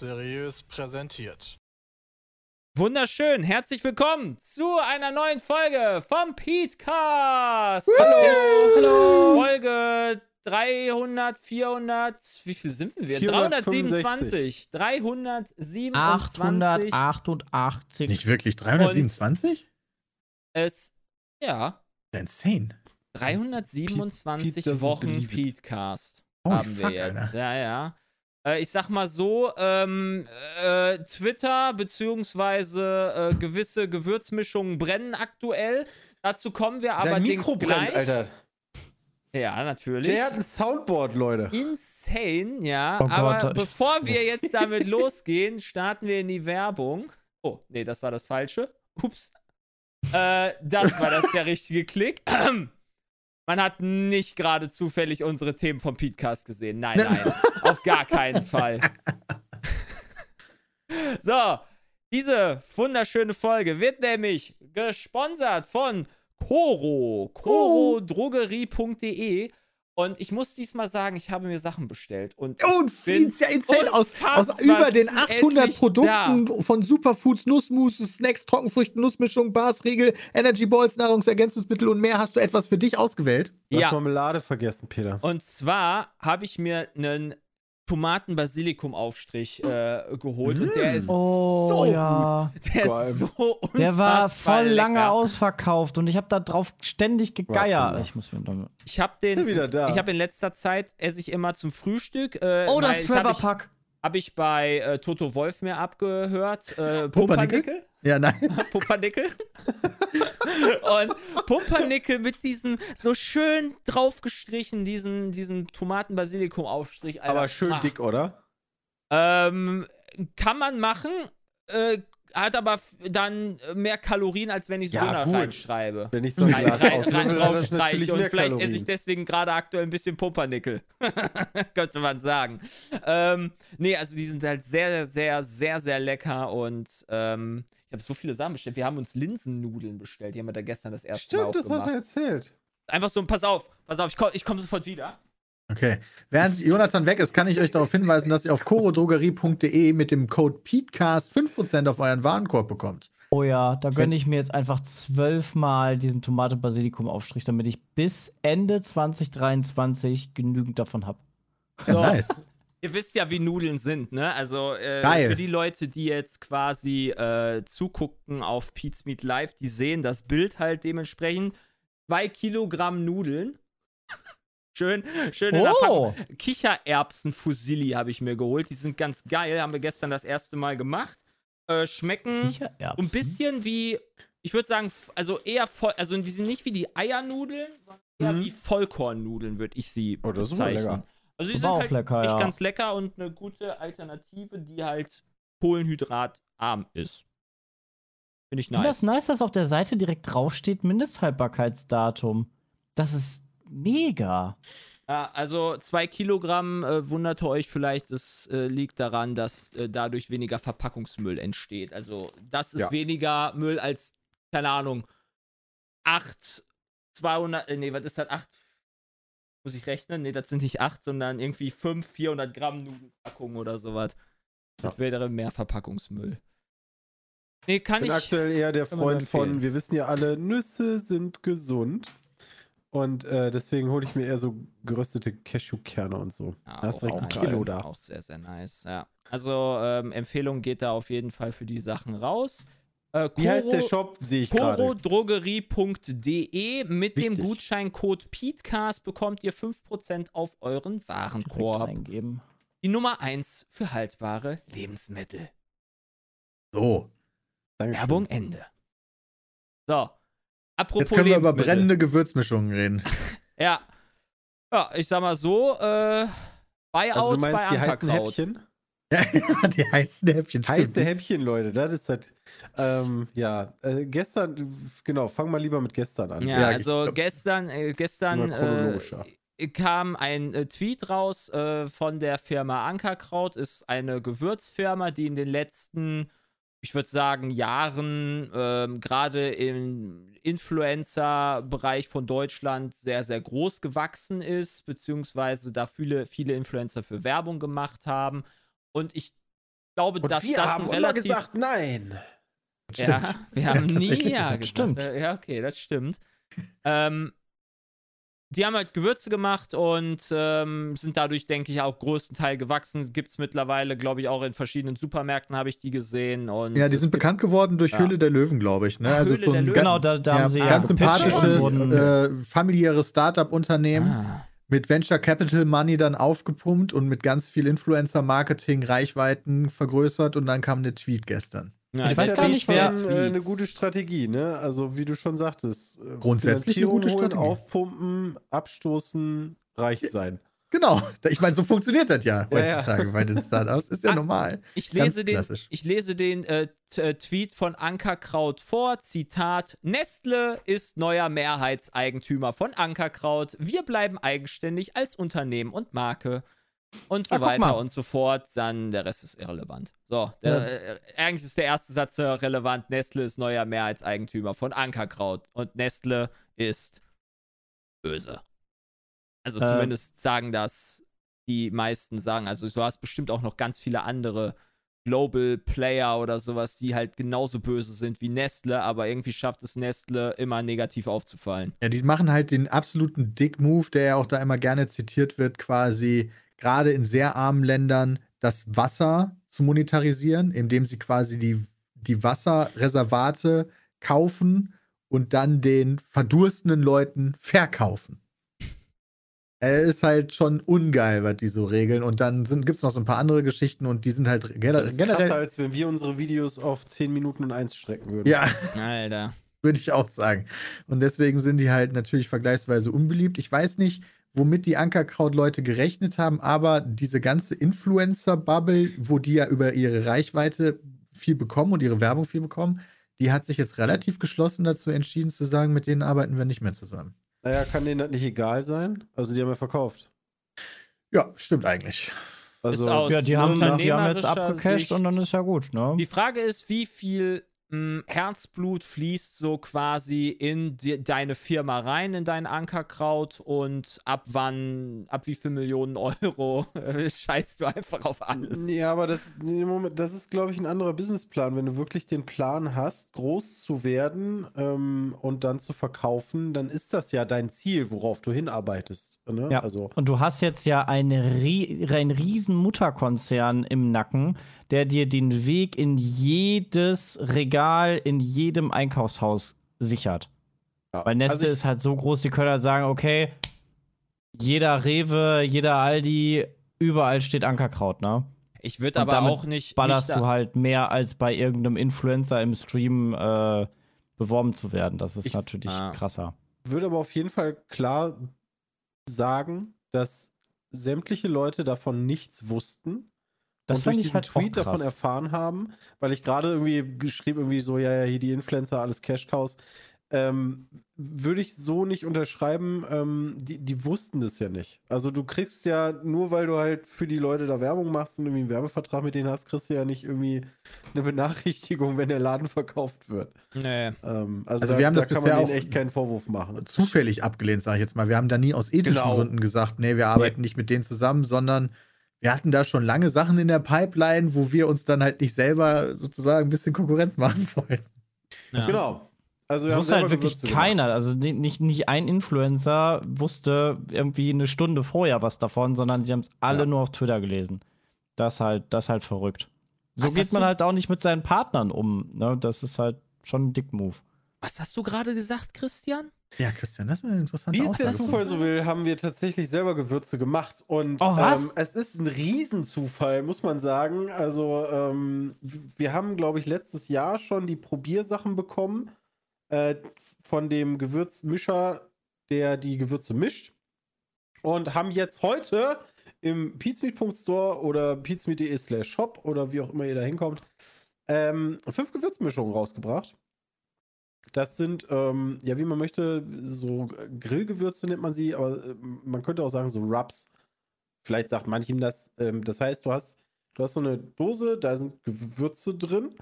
seriös präsentiert. Wunderschön, herzlich willkommen zu einer neuen Folge vom Petecast. Hallo. Hallo. Folge 300, 400, wie viel sind wir? 327. 327. 888. Nicht wirklich 327? Es, ja, Insane. 327 Pete doesn't Wochen. Petecast haben wir fuck, jetzt. Alter. Ja, ja. Äh, ich sag mal so, ähm, äh, Twitter beziehungsweise äh, gewisse Gewürzmischungen brennen aktuell. Dazu kommen wir aber Dein Mikro brennt, gleich. Alter. Ja, natürlich. Der hat ein Soundboard, Leute. Insane, ja. Oh Gott, aber ich- bevor wir jetzt damit losgehen, starten wir in die Werbung. Oh, nee, das war das Falsche. Ups. Äh, das war das der richtige Klick. Man hat nicht gerade zufällig unsere Themen vom Podcast gesehen. Nein, nein. auf gar keinen Fall. So, diese wunderschöne Folge wird nämlich gesponsert von Coro, corodrogerie.de und ich muss diesmal sagen, ich habe mir Sachen bestellt und Und ja insane. Aus, aus über den 800 endlich Produkten von Superfoods, Nussmus, Snacks, Trockenfrüchten, Nussmischung, Bars, Riegel, Energy Balls, Nahrungsergänzungsmittel und mehr hast du etwas für dich ausgewählt. Du hast ja, Marmelade vergessen, Peter. und zwar habe ich mir einen Tomaten-Basilikum-Aufstrich äh, geholt und der ist Oh, so ja. gut. Der Geil. ist so unfassbar Der war voll lange lecker. ausverkauft und ich habe da drauf ständig gegeiert. Warte. Ich muss mir Ich habe Ist den, wieder da? ich habe in letzter Zeit esse ich immer zum Frühstück. Äh, Oh, das ich, Trevor-Pack. Habe ich bei äh, Toto Wolf mir abgehört. Äh, Pumpernickel? Ja, nein. Pumpernickel. und Pumpernickel mit diesem so schön draufgestrichen, diesen, diesen Tomaten-Basilikum-Aufstrich. Aber schön Ah. dick, oder? Ähm, kann man machen, äh, hat aber dann mehr Kalorien, als wenn ich Ja, Döner gut. reinschreibe. Wenn ich so ein Rein, Glas rein, rein das draufstreiche und vielleicht Kalorien. esse ich deswegen gerade aktuell ein bisschen Pumpernickel. Könnte man sagen. Ähm, nee, also die sind halt sehr, sehr, sehr, sehr lecker und ähm, ich habe so viele Sachen bestellt. Wir haben uns Linsennudeln bestellt. Die haben wir da gestern das erste Mal Stimmt, das hast du erzählt. Einfach so, pass auf, pass auf, ich komme komm sofort wieder. Okay. Während Jonathan weg ist, kann ich euch darauf hinweisen, dass ihr auf corodrogerie.de mit dem Code PETECAST 5% auf euren Warenkorb bekommt. Oh ja, da gönne ich mir jetzt einfach zwölfmal diesen Tomate-Basilikum-Aufstrich, damit ich bis Ende 2023 genügend davon habe. Ja, So. nice. Ihr wisst ja, wie Nudeln sind, ne? Also äh, für die Leute, die jetzt quasi äh, zugucken auf Pete's Meat Live, die sehen das Bild halt dementsprechend. Zwei Kilogramm Nudeln. Schön, schön in Oh. Kichererbsen-Fusilli habe ich mir geholt. Die sind ganz geil. Haben wir gestern das erste Mal gemacht. Äh, schmecken ein bisschen wie, ich würde sagen, also eher voll, also die sind nicht wie die Eiernudeln, sondern eher Mhm. wie Vollkornnudeln, würde ich sie Oh, das ist bezeichnen. lecker. Also die sind halt lecker, echt ja. ganz lecker und eine gute Alternative, die halt kohlenhydratarm ist. Finde ich Ich finde das nice. nice, dass auf der Seite direkt draufsteht Mindesthaltbarkeitsdatum. Das ist mega. Ja, also zwei Kilogramm, äh, wunderte euch vielleicht, es äh, liegt daran, dass äh, dadurch weniger Verpackungsmüll entsteht. Also das ist Ja. weniger Müll als, keine Ahnung, 8, 200, äh, nee, was ist das, 8, muss ich rechnen? Nee, das sind nicht 8, sondern irgendwie 5, 400 Gramm Nudelpackungen oder sowas. Das wäre mehr Verpackungsmüll. Nee, kann Ich bin ich. aktuell eher der Freund von, wir wissen ja alle, Nüsse sind gesund. Und äh, deswegen hole ich mir eher so geröstete Cashewkerne und so. Ja, da ist direkt ein nice. Kilo da. Auch sehr, sehr nice, ja. Also, ähm, Empfehlung geht da auf jeden Fall für die Sachen raus. Äh, Wie heißt der Shop? Sehe ich gerade. corodrogerie.de mit dem Wichtig. Gutscheincode PETECAST bekommt ihr 5% auf euren Warenkorb. eingeben. Die Nummer 1 für haltbare Lebensmittel. So. Dankeschön. Werbung Ende. So. Apropos Jetzt können wir über brennende Gewürzmischungen reden. Ja. Ja, ich sag mal so, äh, Buyout Also du bei meinst die heißen Ankerkraut. Häppchen? Ja, die heißen Häppchen. stimmt. Heiße Häppchen, Leute, das ist halt, ähm, ja, äh, gestern, genau, fang mal lieber mit gestern an. Ja, Ja, also ich- gestern, äh, gestern äh, kam ein äh, Tweet raus äh, von der Firma Ankerkraut, ist eine Gewürzfirma, die in den letzten, ich würde sagen, Jahren ähm, gerade in, Influencer-Bereich von Deutschland sehr, sehr groß gewachsen ist, beziehungsweise da viele, viele Influencer für Werbung gemacht haben. Und ich glaube, Und dass wir das haben ein immer relativ. gesagt, nein. ja, wir haben nie tatsächlich. ja gesagt. stimmt. Ja, okay, das stimmt. ähm, die haben halt Gewürze gemacht und ähm, sind dadurch, denke ich, auch größtenteils gewachsen. Gibt es mittlerweile, glaube ich, auch in verschiedenen Supermärkten habe ich die gesehen. Und Ja, die sind bekannt geworden durch Ja. Höhle der Löwen, glaube ich. Ne? Also Höhle so der ein Löwen. ganz, Genau, da, da ja, haben sie ja ganz und sympathisches, äh, familiäres Startup-Unternehmen Ah. mit Venture Capital Money dann aufgepumpt und mit ganz viel Influencer-Marketing Reichweiten vergrößert und dann kam der Tweet gestern. Ja, Ich weiß gar nicht, wer- den Äh, eine gute Strategie, ne? Also wie du schon sagtest. äh, Grundsätzlich eine gute holen, Strategie. Aufpumpen, abstoßen, reich sein. Genau. Ich meine, so funktioniert das ja Ja, ja. heutzutage bei den Startups. Ist ja Ah, normal. Ich Ganz lese den, klassisch. ich lese den äh, äh, Tweet von Ankerkraut vor. Zitat: Nestle ist neuer Mehrheitseigentümer von Ankerkraut. Wir bleiben eigenständig als Unternehmen und Marke. Und so Ah, weiter und so fort. Dann der Rest ist irrelevant. So, der, äh, eigentlich ist der erste Satz äh, relevant. Nestle ist neuer Mehrheitseigentümer von Ankerkraut. Und Nestle ist böse. Also Äh. zumindest sagen das die meisten sagen. Also du hast bestimmt auch noch ganz viele andere Global Player oder sowas, die halt genauso böse sind wie Nestle, aber irgendwie schafft es Nestle immer negativ aufzufallen. Ja, die machen halt den absoluten Dick-Move, der ja auch da immer gerne zitiert wird, quasi gerade in sehr armen Ländern das Wasser zu monetarisieren, indem sie quasi die, die Wasserreservate kaufen und dann den verdurstenden Leuten verkaufen. Er ist halt schon ungeil, was die so regeln. Und dann gibt es noch so ein paar andere Geschichten und die sind halt gener Das ist krasser, generell. als wenn wir unsere Videos auf 10 Minuten und 1 strecken würden. Ja, Alter. würde ich auch sagen. Und deswegen sind die halt natürlich vergleichsweise unbeliebt. Ich weiß nicht, womit die Ankerkraut-Leute gerechnet haben, aber diese ganze Influencer-Bubble, wo die ja über ihre Reichweite viel bekommen und ihre Werbung viel bekommen, die hat sich jetzt relativ geschlossen dazu entschieden zu sagen, mit denen arbeiten wir nicht mehr zusammen. Naja, kann denen das nicht egal sein? Also die haben ja verkauft. Ja, stimmt eigentlich. Also, Ja, die haben, die haben jetzt abgecasht Sicht- und dann ist ja gut, ne? Die Frage ist, wie viel mh, Herzblut fließt so quasi in die, deine Firma rein, in dein Ankerkraut und ab wann, ab wie viel Millionen Euro äh, scheißt du einfach auf alles? Ja, aber das, Moment, das ist, glaube ich, ein anderer Businessplan. Wenn du wirklich den Plan hast, groß zu werden ähm, und dann zu verkaufen, dann ist das ja dein Ziel, worauf du hinarbeitest. Ne? Ja. Also, Und du hast jetzt ja einen riesen Mutterkonzern im Nacken, der dir den Weg in jedes Regal, in jedem Einkaufshaus sichert. ja. Weil Nestle also ist halt so groß, die können halt sagen, okay, jeder Rewe, jeder Aldi, überall steht Ankerkraut, ne? Ich würde aber damit auch nicht. Ballerst nicht du halt mehr als bei irgendeinem Influencer im Stream äh, beworben zu werden. Das ist Ich- natürlich Ah. krasser. würde aber auf jeden Fall klar sagen, dass sämtliche Leute davon nichts wussten. Das und durch ich diesen halt Tweet davon erfahren haben, weil ich gerade irgendwie geschrieben, irgendwie so, ja, ja, hier die Influencer, alles Cash-Cows. Ähm, würde ich so nicht unterschreiben, ähm, die, die wussten das ja nicht. Also du kriegst ja, nur weil du halt für die Leute da Werbung machst und irgendwie einen Werbevertrag mit denen hast, kriegst du ja nicht irgendwie eine Benachrichtigung, wenn der Laden verkauft wird. Nee. Ähm, also Also da, wir haben da das kann bisher man auch denen echt keinen Vorwurf machen. Zufällig abgelehnt, sage ich jetzt mal. Wir haben da nie aus ethischen Genau. Gründen gesagt, nee, wir arbeiten nicht mit denen zusammen, sondern wir hatten da schon lange Sachen in der Pipeline, wo wir uns dann halt nicht selber sozusagen ein bisschen Konkurrenz machen wollten. Ja. Genau. Also wir Das haben wusste halt wirklich keiner. Also ni- nicht, nicht ein Influencer wusste irgendwie eine Stunde vorher was davon, sondern sie haben es alle Ja. nur auf Twitter gelesen. Das halt, das halt verrückt. So Was geht man du- halt auch nicht mit seinen Partnern um. Ne? Das ist halt schon ein Dick-Move. Was hast du gerade gesagt, Christian? Ja, Christian, das ist eine interessante Wie es der. Zufall so will, haben wir tatsächlich selber Gewürze gemacht. Und Oh, was? Ähm, es ist ein Riesenzufall, muss man sagen. Also, ähm, wir haben, glaube ich, letztes Jahr schon die Probiersachen bekommen äh, von dem Gewürzmischer, der die Gewürze mischt. Und haben jetzt heute im peatsmeet.store oder peatsmeet.de slash shop oder wie auch immer ihr da hinkommt, ähm, fünf Gewürzmischungen rausgebracht. Das sind, ähm, ja, wie man möchte, so Grillgewürze nennt man sie, aber äh, man könnte auch sagen, so Rubs. Vielleicht sagt manchem das. Ähm, das heißt, du hast, du hast so eine Dose, da sind Gewürze drin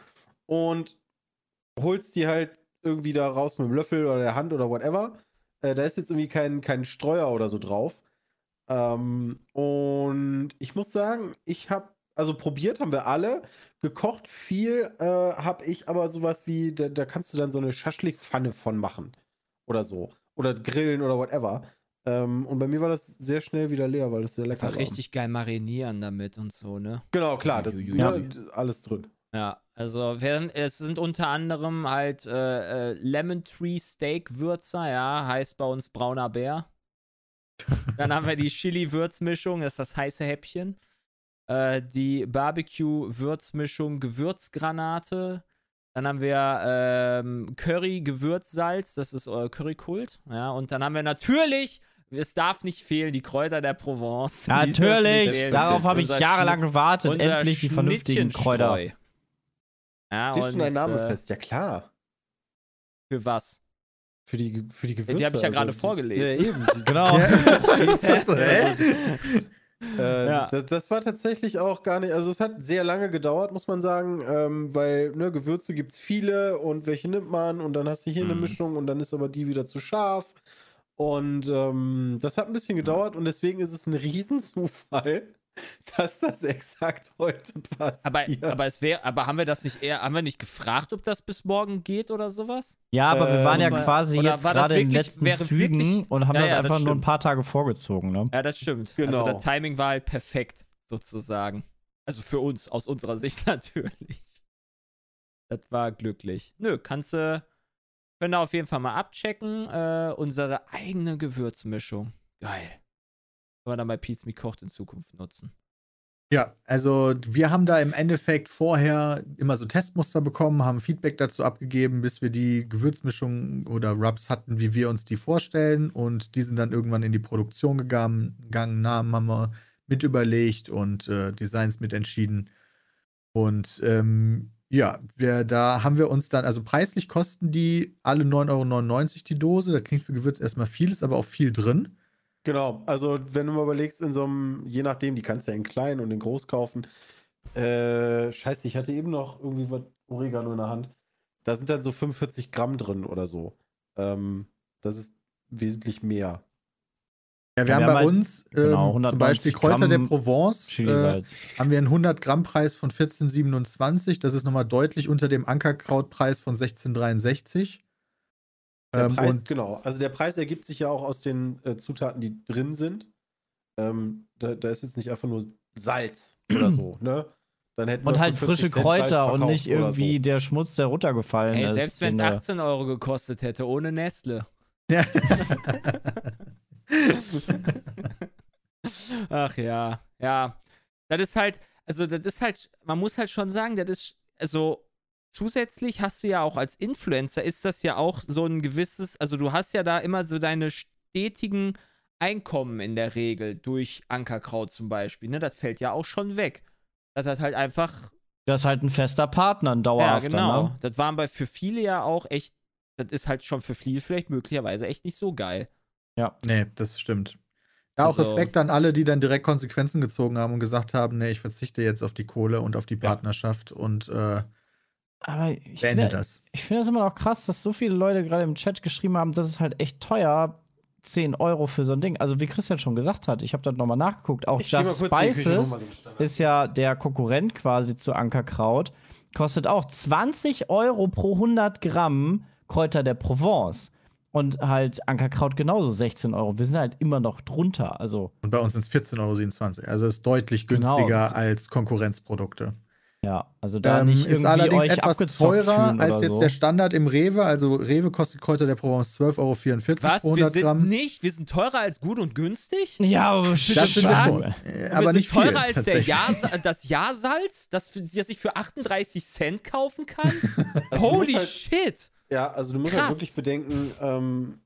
und holst die halt irgendwie da raus mit dem Löffel oder der Hand oder whatever. Äh, da ist jetzt irgendwie kein, kein Streuer oder so drauf. Ähm, und ich muss sagen, ich habe, also probiert haben wir alle. Gekocht viel äh, habe ich aber sowas wie, da, da kannst du dann so eine Schaschlik-Pfanne von machen. Oder so. Oder grillen oder whatever. Ähm, und bei mir war das sehr schnell wieder leer, weil das sehr lecker Einfach war. richtig geil marinieren damit und so, ne? Genau, klar, das ist ne, alles drin. Ja, also es sind unter anderem halt äh, äh, Lemon Tree Steak Würzer, ja, heißt bei uns brauner Bär. Dann haben wir die Chili-Würzmischung, das ist das heiße Häppchen. Äh, die Barbecue-Würzmischung Gewürzgranate. Dann haben wir ähm, Curry-Gewürzsalz, das ist euer Currykult. Ja, und dann haben wir natürlich, es darf nicht fehlen, die Kräuter der Provence. Natürlich, darauf habe ich jahrelang gewartet. Endlich die vernünftigen Kräuter. Ja, Steht und, schon ein Name äh, fest, ja klar. Für was? Für die, für die Gewürze. Die habe ich ja gerade also, vorgelesen. Ja, eben. Genau. Also, hä? Äh, Ja. das, das war tatsächlich auch gar nicht, also es hat sehr lange gedauert, muss man sagen, ähm, weil ne, Gewürze gibt es viele und welche nimmt man und dann hast du hier eine Mhm. Mischung und dann ist aber die wieder zu scharf. Und ähm, das hat ein bisschen gedauert und deswegen ist es ein Riesenzufall, dass das exakt heute passiert. Aber, aber es wäre, aber haben wir das nicht eher, haben wir nicht gefragt, ob das bis morgen geht oder sowas? Ja, aber wir Äh, waren ja man- quasi jetzt war das gerade in den letzten Zügen wirklich- und haben Ja, das ja, das einfach nur ein paar Tage vorgezogen. Ne? Ja, das stimmt. Genau. Also das Timing war halt perfekt, sozusagen. Also für uns, aus unserer Sicht natürlich. Das war glücklich. Nö, kannst du, können wir auf jeden Fall mal abchecken. Äh, unsere eigene Gewürzmischung. Geil. Wir dann bei Pizza Me Kocht in Zukunft nutzen. Ja, also wir haben da im Endeffekt vorher immer so Testmuster bekommen, haben Feedback dazu abgegeben, bis wir die Gewürzmischung oder Rubs hatten, wie wir uns die vorstellen. Und die sind dann irgendwann in die Produktion gegangen, gegangen Namen haben wir mit überlegt und äh, Designs mit entschieden. Und ähm, ja, wir, da haben wir uns dann, also preislich kosten die alle 9,99 Euro die Dose. Das klingt für Gewürz erstmal viel, ist aber auch viel drin. Genau, also wenn du mal überlegst, in so einem, je nachdem, die kannst du ja in klein und in groß kaufen. Äh, scheiße, ich hatte eben noch irgendwie was Oregano in der Hand. Da sind dann so 45 Gramm drin oder so. Ähm, das ist wesentlich mehr. Ja, wir Ja, haben wir bei haben halt- uns ähm, genau, zum 190 Beispiel Kräuter der Gramm Provence. Äh, haben wir einen 100 Gramm Preis von 14,27. Das ist nochmal deutlich unter dem Ankerkrautpreis von 16,63. Der Ähm, Preis, und genau. Also der Preis ergibt sich ja auch aus den äh, Zutaten, die drin sind. Ähm, da, da ist jetzt nicht einfach nur Salz oder so, ne? Dann hätten Und wir halt frische 40 Cent Salz Kräuter und nicht irgendwie so. der Schmutz, der runtergefallen Ey, ist. selbst wenn es den wir- 18 Euro gekostet hätte, ohne Nestle. ja. Ach ja, ja. Das ist halt, also das ist halt, man muss halt schon sagen, das ist, also zusätzlich hast du ja auch als Influencer, ist das ja auch so ein gewisses, also du hast ja da immer so deine stetigen Einkommen in der Regel durch Ankerkraut zum Beispiel, ne? Das fällt ja auch schon weg. Das hat halt einfach Das ist halt ein fester Partner, ein ja, dauerhafter. genau. Ne? Das waren bei für viele ja auch echt, das ist halt schon für viele vielleicht möglicherweise echt nicht so geil. nee, das stimmt. Da auch Also- Respekt an alle, die dann direkt Konsequenzen gezogen haben und gesagt haben, nee, ich verzichte jetzt auf die Kohle und auf die Partnerschaft und äh, Aber ich finde das. ich finde das immer noch krass, dass so viele Leute gerade im Chat geschrieben haben, das ist halt echt teuer. 10 Euro für so ein Ding. Also, wie Christian schon gesagt hat, ich habe da nochmal nachgeguckt. Auch Ich Just Spices ist ja der Konkurrent quasi zu Ankerkraut. Kostet auch 20 Euro pro 100 Gramm Kräuter der Provence. Und halt Ankerkraut genauso 16 Euro. Wir sind halt immer noch drunter. Also, Und bei uns sind es 14,27 Euro. Also ist deutlich Genau. günstiger als Konkurrenzprodukte. Ja, also da Ähm, nicht ist allerdings euch etwas teurer als jetzt so. der Standard im Rewe. Also Rewe kostet Kräuter der Provence 12,44 Euro Was? pro Wir 100 sind Gramm. nicht, wir sind teurer als gut und günstig? Ja, aber Das sind wir schon. Äh, wir Aber sind nicht teurer viel, als der. Jahrsa das Jahrsalz, das, das ich für 38 Cent kaufen kann? Also Holy halt- shit! Ja, also du musst halt Krass. wirklich bedenken, ähm,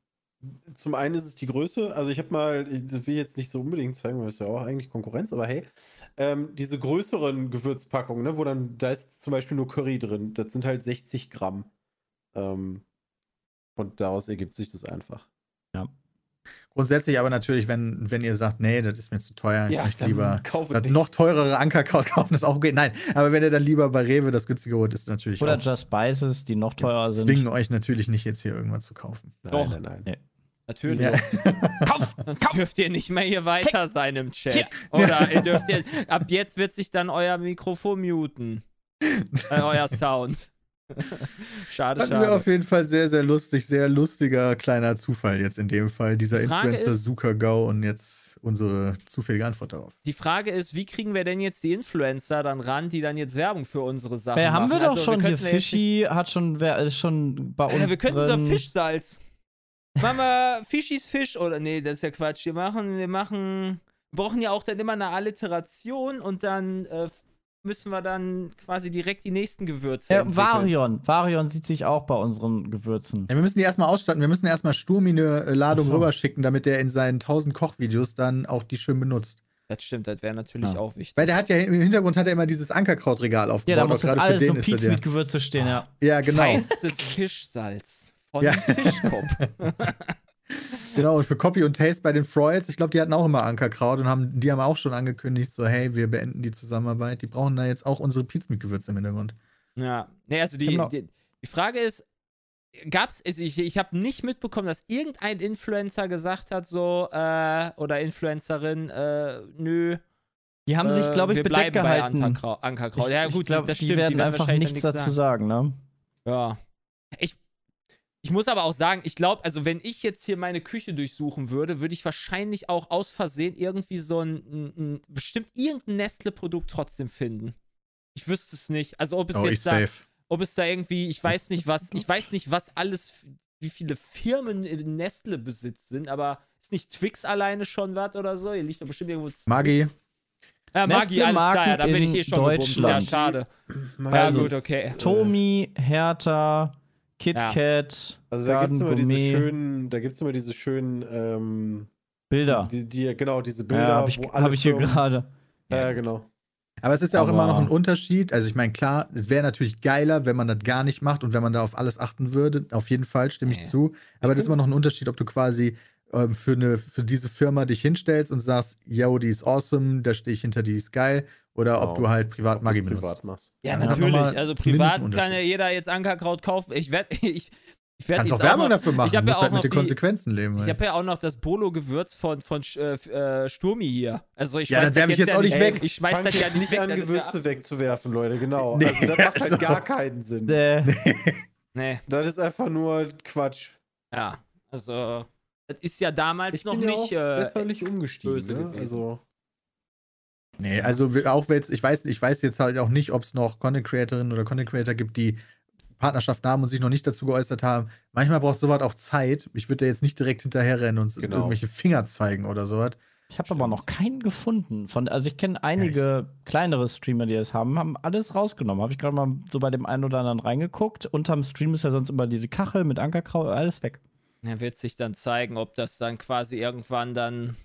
zum einen ist es die Größe, also ich habe mal, ich das will jetzt nicht so unbedingt zeigen, weil das ist ja auch eigentlich Konkurrenz, aber hey, ähm, diese größeren Gewürzpackungen, ne, wo dann, da ist zum Beispiel nur Curry drin, das sind halt 60 Gramm. Ähm, und daraus ergibt sich das einfach. Grundsätzlich aber natürlich, wenn, wenn ihr sagt, nee, das ist mir zu teuer, ich Ja, möchte lieber das noch teurere Ankerkraut kaufen, ist auch okay. Nein, aber wenn ihr dann lieber bei Rewe das günstige holt, ist natürlich Oder auch, Just Spices, die noch teurer wir sind. zwingen euch natürlich nicht jetzt hier irgendwas zu kaufen. Nein, Doch. nein, nein. Ja. Natürlich. Ja. Kauf! Sonst dürft ihr nicht mehr hier weiter sein im Chat. Oder ihr dürft ihr, ab jetzt wird sich dann euer Mikrofon muten. Äh, euer Sound. schade, Fanden wir auf schade. jeden Fall sehr, sehr lustig, sehr lustiger kleiner Zufall jetzt in dem Fall. Dieser Die Frage Influencer ist- Sukagau und jetzt unsere zufällige Antwort darauf. Die Frage ist, wie kriegen wir denn jetzt die Influencer dann ran, die dann jetzt Werbung für unsere Sachen Äh, haben wir machen? doch Also, schon hier. ja jetzt nicht- Fischi hat schon, wer ist schon bei uns. Ja, wir könnten drin. so Fischsalz. Machen wir Fischis Fisch oder nee, das ist ja Quatsch. Wir machen, wir machen, wir brauchen ja auch dann immer eine Alliteration und dann äh, müssen wir dann quasi direkt die nächsten Gewürze Ja, entwickeln. Varion. Varion sieht sich auch bei unseren Gewürzen. Ja, wir müssen die erstmal ausstatten. Wir müssen erstmal Sturmi eine äh, Ladung so. rüberschicken, damit der in seinen 1000 Kochvideos dann auch die schön benutzt. Das stimmt, das wäre natürlich Ja. auch wichtig. Weil der hat ja im Hintergrund hat er immer dieses Ankerkrautregal aufgebaut. Ja, da muss das alles so ja- mit Gewürze stehen, ja. Ja, genau. Feinstes Fischsalz von Ja. Fischkopf. Genau, und für Copy und Taste bei den Freuds, ich glaube, die hatten auch immer Ankerkraut und haben, die haben auch schon angekündigt, so, hey, wir beenden die Zusammenarbeit. Die brauchen da jetzt auch unsere Pizza mit Gewürze im Hintergrund. Ja, nee, also die, Genau. die, die Frage ist, gab's, also ich, ich habe nicht mitbekommen, dass irgendein Influencer gesagt hat, so, äh, oder Influencerin, äh, nö, Die haben sich, äh, glaube ich, wir bedeckt bleiben bei gehalten. Ankerkraut. Ankerkraut. Ja, gut, ich glaube, das die stimmt. werden einfach wahrscheinlich nichts dazu sagen, ne? Ja. Ich, ich muss aber auch sagen, ich glaube, also wenn ich jetzt hier meine Küche durchsuchen würde, würde ich wahrscheinlich auch aus Versehen irgendwie so ein, ein, ein bestimmt irgendein Nestle-Produkt trotzdem finden. Ich wüsste es nicht. Also ob es Oh, jetzt da, safe. ob es da irgendwie, ich weiß nicht was, ich weiß nicht, was alles, wie viele Firmen in Nestle besitzt sind, aber ist nicht Twix alleine schon was oder so? Hier liegt doch bestimmt irgendwo Twix. Maggi. Ja, Maggi, alles klar, ja, da bin ich eh schon gebumst. Ja, Deutschland. schade. Man Ja, gut, okay. Tomi, Hertha, KitKat, Also da gibt es immer diese schönen, da gibt es immer diese schönen, ähm, Bilder. Die, die, genau, diese Bilder, Ja, habe ich, hab ich hier gerade. Ja, genau. Aber es ist ja auch immer noch ein Aber- Unterschied. Also ich meine, klar, es wäre natürlich geiler, wenn man das gar nicht macht und wenn man da auf alles achten würde. Auf jeden Fall stimme ich Nee. zu. Aber das ist immer noch ein Unterschied, ob du quasi ähm, für, eine, für diese Firma dich hinstellst und sagst, yo, die ist awesome, da stehe ich hinter, die ist geil. Oder ob Genau. du halt privat Ob Maggi benutzt. privat machst. Ja, Ja, natürlich. Also privat kann ja jeder jetzt Ankerkraut kaufen. Ich werde ich, ich werd Kannst jetzt auch Werbung noch, dafür machen. Ich habe Du ja musst auch halt noch mit den die, Konsequenzen leben. ich halt. habe ja auch noch das Bolo-Gewürz von, von äh, äh, Sturmi hier. Also ich Ja, das werf ich jetzt ja auch nicht weg. Ich schmeiß das ja nicht weg. an, ist Gewürze ja, wegzuwerfen, Leute, genau. Nee, also das macht halt also- gar keinen Sinn. Äh, nee, Das ist einfach nur Quatsch. ja. Also, das ist ja damals Ich noch bin ja nicht. auch Äh, besserlich umgestiegen. böse Ne? gewesen. Also, Nee, also auch jetzt, ich weiß, ich weiß jetzt halt auch nicht, ob es noch Content Creatorinnen oder Content Creator gibt, die Partnerschaft haben und sich noch nicht dazu geäußert haben. Manchmal braucht sowas auch Zeit. Ich würde da jetzt nicht direkt hinterherrennen und Genau. irgendwelche Finger zeigen oder sowas. ich habe aber noch keinen gefunden. Von, also ich kenne einige kleinere Streamer, die das haben, haben alles rausgenommen. Habe ich gerade mal so bei dem einen oder anderen reingeguckt. Unterm Stream ist ja sonst immer diese Kachel mit Ankerkraut, alles weg. Ja, wird sich dann zeigen, ob das dann quasi irgendwann dann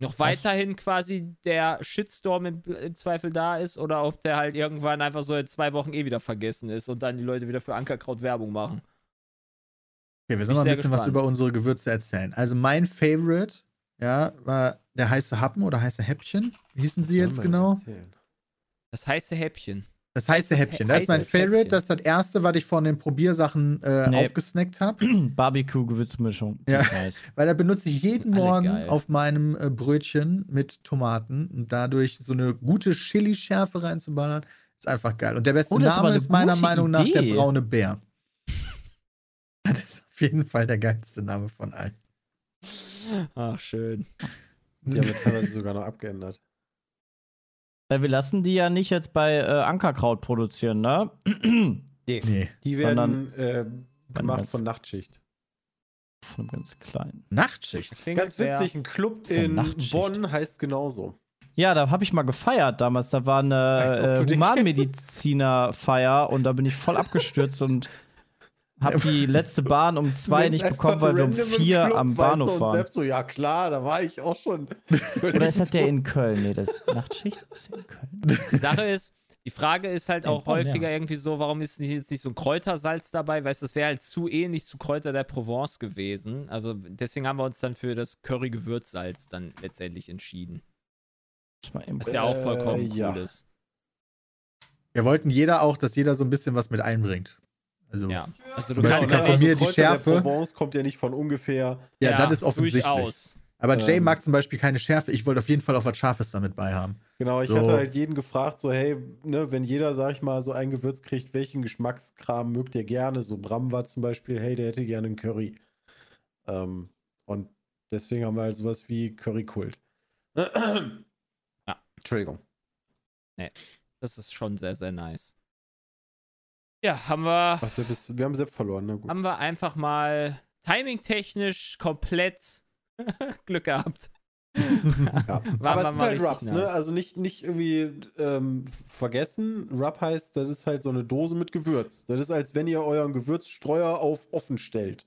noch weiterhin quasi der Shitstorm im, im Zweifel da ist oder ob der halt irgendwann einfach so in zwei Wochen eh wieder vergessen ist und dann die Leute wieder für Ankerkraut Werbung machen. Okay, wir sollen mal ein bisschen was gespannt. über unsere Gewürze erzählen. Also mein Favorite, ja, war der heiße Happen oder heiße Häppchen. Wie hießen sie jetzt genau? erzählen? Das heiße Häppchen. Das heiße Das Häppchen. Das ist mein Favorite. Häppchen. Das ist das erste, was ich von den Probiersachen äh, Nee. aufgesnackt habe. Barbecue-Gewürzmischung. Ja. Ist. Weil da benutze ich jeden Alle Morgen geil. auf meinem äh, Brötchen mit Tomaten und dadurch so eine gute Chili-Schärfe reinzuballern, ist einfach geil. Und der beste Oh, das ist Name eine ist meiner Meinung nach der braune Bär. Das ist auf jeden Fall der geilste Name von allen. Ach, schön. Die haben wir teilweise sogar noch abgeändert. Weil wir lassen die ja nicht jetzt bei äh, Ankerkraut produzieren, ne? Nee. Die Sondern- werden äh, gemacht von Nachtschicht. Von einem ganz kleinen. Nachtschicht. Ganz witzig, ein Club in Nachtschicht. Bonn heißt genauso. Ja, da habe ich mal gefeiert damals. Da war eine äh, Humanmediziner-Feier und da bin ich voll abgestürzt und habe die letzte Bahn um zwei nicht bekommen, weil wir um vier Club am weißt Bahnhof und waren. Selbst so, ja klar, da war ich auch schon. Oder ist das der in Köln? Nee, das ist Nachtschicht ist in Köln. Die Sache ist, Die Frage ist halt Ja, auch schon, häufiger ja. irgendwie so, warum ist nicht, jetzt nicht so ein Kräutersalz dabei? Weißt du, das wäre halt zu ähnlich zu Kräuter der Provence gewesen. Also deswegen haben wir uns dann für das Curry-Gewürzsalz dann letztendlich entschieden. Was ja auch Äh, vollkommen ja. cool ist. Wir wollten jeder auch, dass jeder so ein bisschen was mit einbringt. Also, Ja. Also Zum du Beispiel kannst kann ja von also mir die Kräuter Schärfe- Der Provence kommt ja nicht von ungefähr. ja, das ist offensichtlich. Durchaus. Aber Jay Ähm. mag zum Beispiel keine Schärfe. Ich wollte auf jeden Fall auch was Scharfes damit bei haben. Genau, ich So. hatte halt jeden gefragt, so, hey, ne, wenn jeder, sag ich mal, so ein Gewürz kriegt, welchen Geschmackskram mögt ihr gerne? So Bram war zum Beispiel, hey, der hätte gerne einen Curry. Ähm, und deswegen haben wir halt sowas wie Currykult. Ja. Entschuldigung. Das ist schon sehr, sehr nice. Ja, haben wir, ist, wir haben Sepp verloren, na gut. haben wir einfach mal timingtechnisch komplett Glück gehabt. Ja. Aber es sind halt Rubs, ne? nice. Also nicht, nicht irgendwie ähm, vergessen. Rub heißt, das ist halt so eine Dose mit Gewürz. Das ist, als wenn ihr euren Gewürzstreuer auf offen stellt.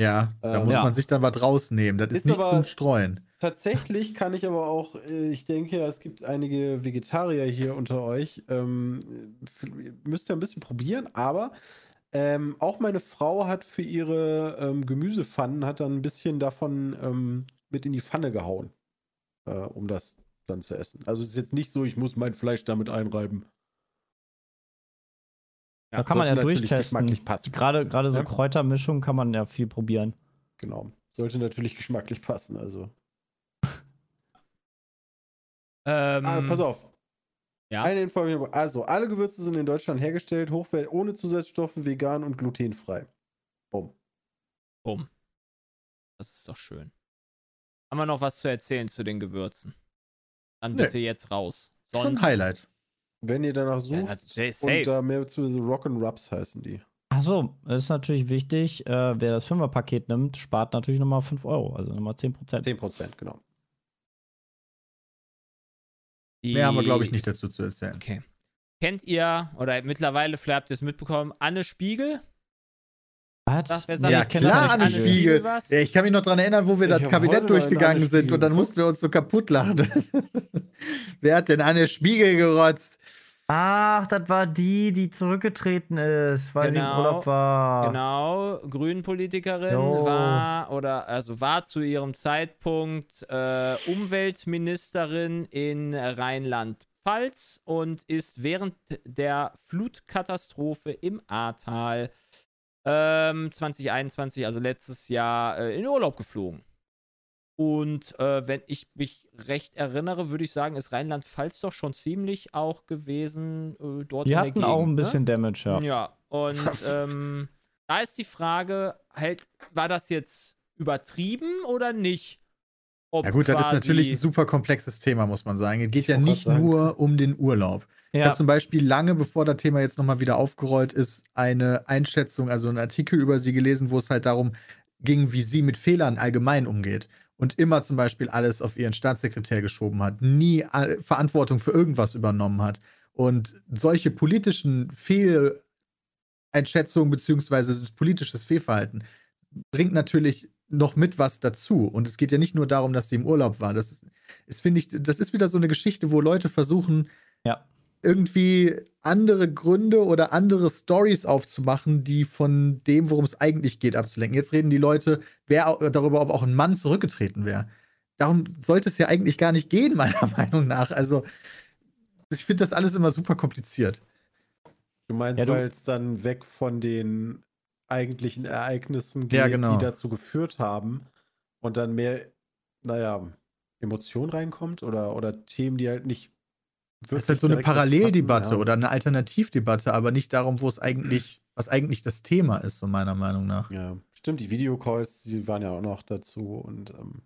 Ja, da Ähm, muss ja. man sich dann was rausnehmen. Das ist, Ist nicht zum Streuen. Tatsächlich kann ich aber auch, äh, ich denke, es gibt einige Vegetarier hier unter euch. Ähm, müsst ihr ein bisschen probieren, aber ähm, auch meine Frau hat für ihre ähm, Gemüsepfannen hat dann ein bisschen davon ähm, mit in die Pfanne gehauen, äh, um das dann zu essen. Also es ist jetzt nicht so, ich muss mein Fleisch damit einreiben. Da kann man ja durchtesten. passen. Gerade, gerade so Ja. Kräutermischung kann man ja viel probieren. Genau. Sollte natürlich geschmacklich passen. Also. Ähm, Ah, pass auf. Ja. Eine Info. Also, alle Gewürze sind in Deutschland hergestellt, hochwertig, ohne Zusatzstoffe, vegan und glutenfrei. Bumm. Bumm. Das ist doch schön. Haben wir noch was zu erzählen zu den Gewürzen? Dann Nee. bitte jetzt raus. Sonst, Schon ein Highlight. Wenn ihr danach Ja, sucht, ist und da mehr zu Rock'n'Rubs heißen die. Achso, das ist natürlich wichtig. Äh, wer das Fünferpaket nimmt, spart natürlich nochmal 5 Euro, also nochmal 10 Prozent. 10%, genau. Die- Mehr haben wir, glaube ich, nicht dazu zu erzählen. Okay. Kennt ihr, oder mittlerweile, vielleicht habt ihr es mitbekommen, Anne Spiegel? Was? Ja, klar, Anne. Spiegel. was? Ja, ich kann mich noch daran erinnern, wo wir Ich das Kabinett durchgegangen sind Spiegel und dann mussten wir uns so kaputt lachen. Wer hat denn Anne Spiegel gerotzt? Ach, das war die, die zurückgetreten ist, weil sie im Genau, Urlaub war. Genau, Grünen-Politikerin Jo. war oder also war zu ihrem Zeitpunkt äh, Umweltministerin in Rheinland-Pfalz und ist während der Flutkatastrophe im Ahrtal ähm, 2021, also letztes Jahr, äh, in Urlaub geflogen. Und äh, wenn ich mich recht erinnere, würde ich sagen, ist Rheinland-Pfalz doch schon ziemlich auch gewesen äh, dort Die in der hatten Gegend, auch ein ne? bisschen Damage, ja. Ja, und ähm, da ist die Frage, halt, war das jetzt übertrieben oder nicht? Ob Ja gut, das ist natürlich ein super komplexes Thema, muss man sagen. Es geht ja nicht sagen. nur um den Urlaub. Ich Ja, habe zum Beispiel lange, bevor das Thema jetzt nochmal wieder aufgerollt ist, eine Einschätzung, also einen Artikel über sie gelesen, wo es halt darum ging, wie sie mit Fehlern allgemein umgeht. Und immer zum Beispiel alles auf ihren Staatssekretär geschoben hat, nie äh, Verantwortung für irgendwas übernommen hat. Und solche politischen Fehleinschätzungen beziehungsweise politisches Fehlverhalten bringt natürlich noch mit was dazu. Und es geht ja nicht nur darum, dass sie im Urlaub war. Das ist, finde ich, das ist wieder so eine Geschichte, wo Leute versuchen, Ja. Irgendwie andere Gründe oder andere Stories aufzumachen, die von dem, worum es eigentlich geht, abzulenken. Jetzt reden die Leute wer, darüber, ob auch ein Mann zurückgetreten wäre. Darum sollte es ja eigentlich gar nicht gehen, meiner Meinung nach. Also, ich finde das alles immer super kompliziert. Du meinst, Ja, du- weil es dann weg von den eigentlichen Ereignissen geht, Ja, genau. die dazu geführt haben und dann mehr, naja, Emotion reinkommt oder, oder Themen, die halt nicht Das ist halt so eine Paralleldebatte passen, ja. oder eine Alternativdebatte, aber nicht darum, wo es eigentlich, was eigentlich das Thema ist, so meiner Meinung nach. Ja, stimmt, die Videocalls, die waren ja auch noch dazu und ähm,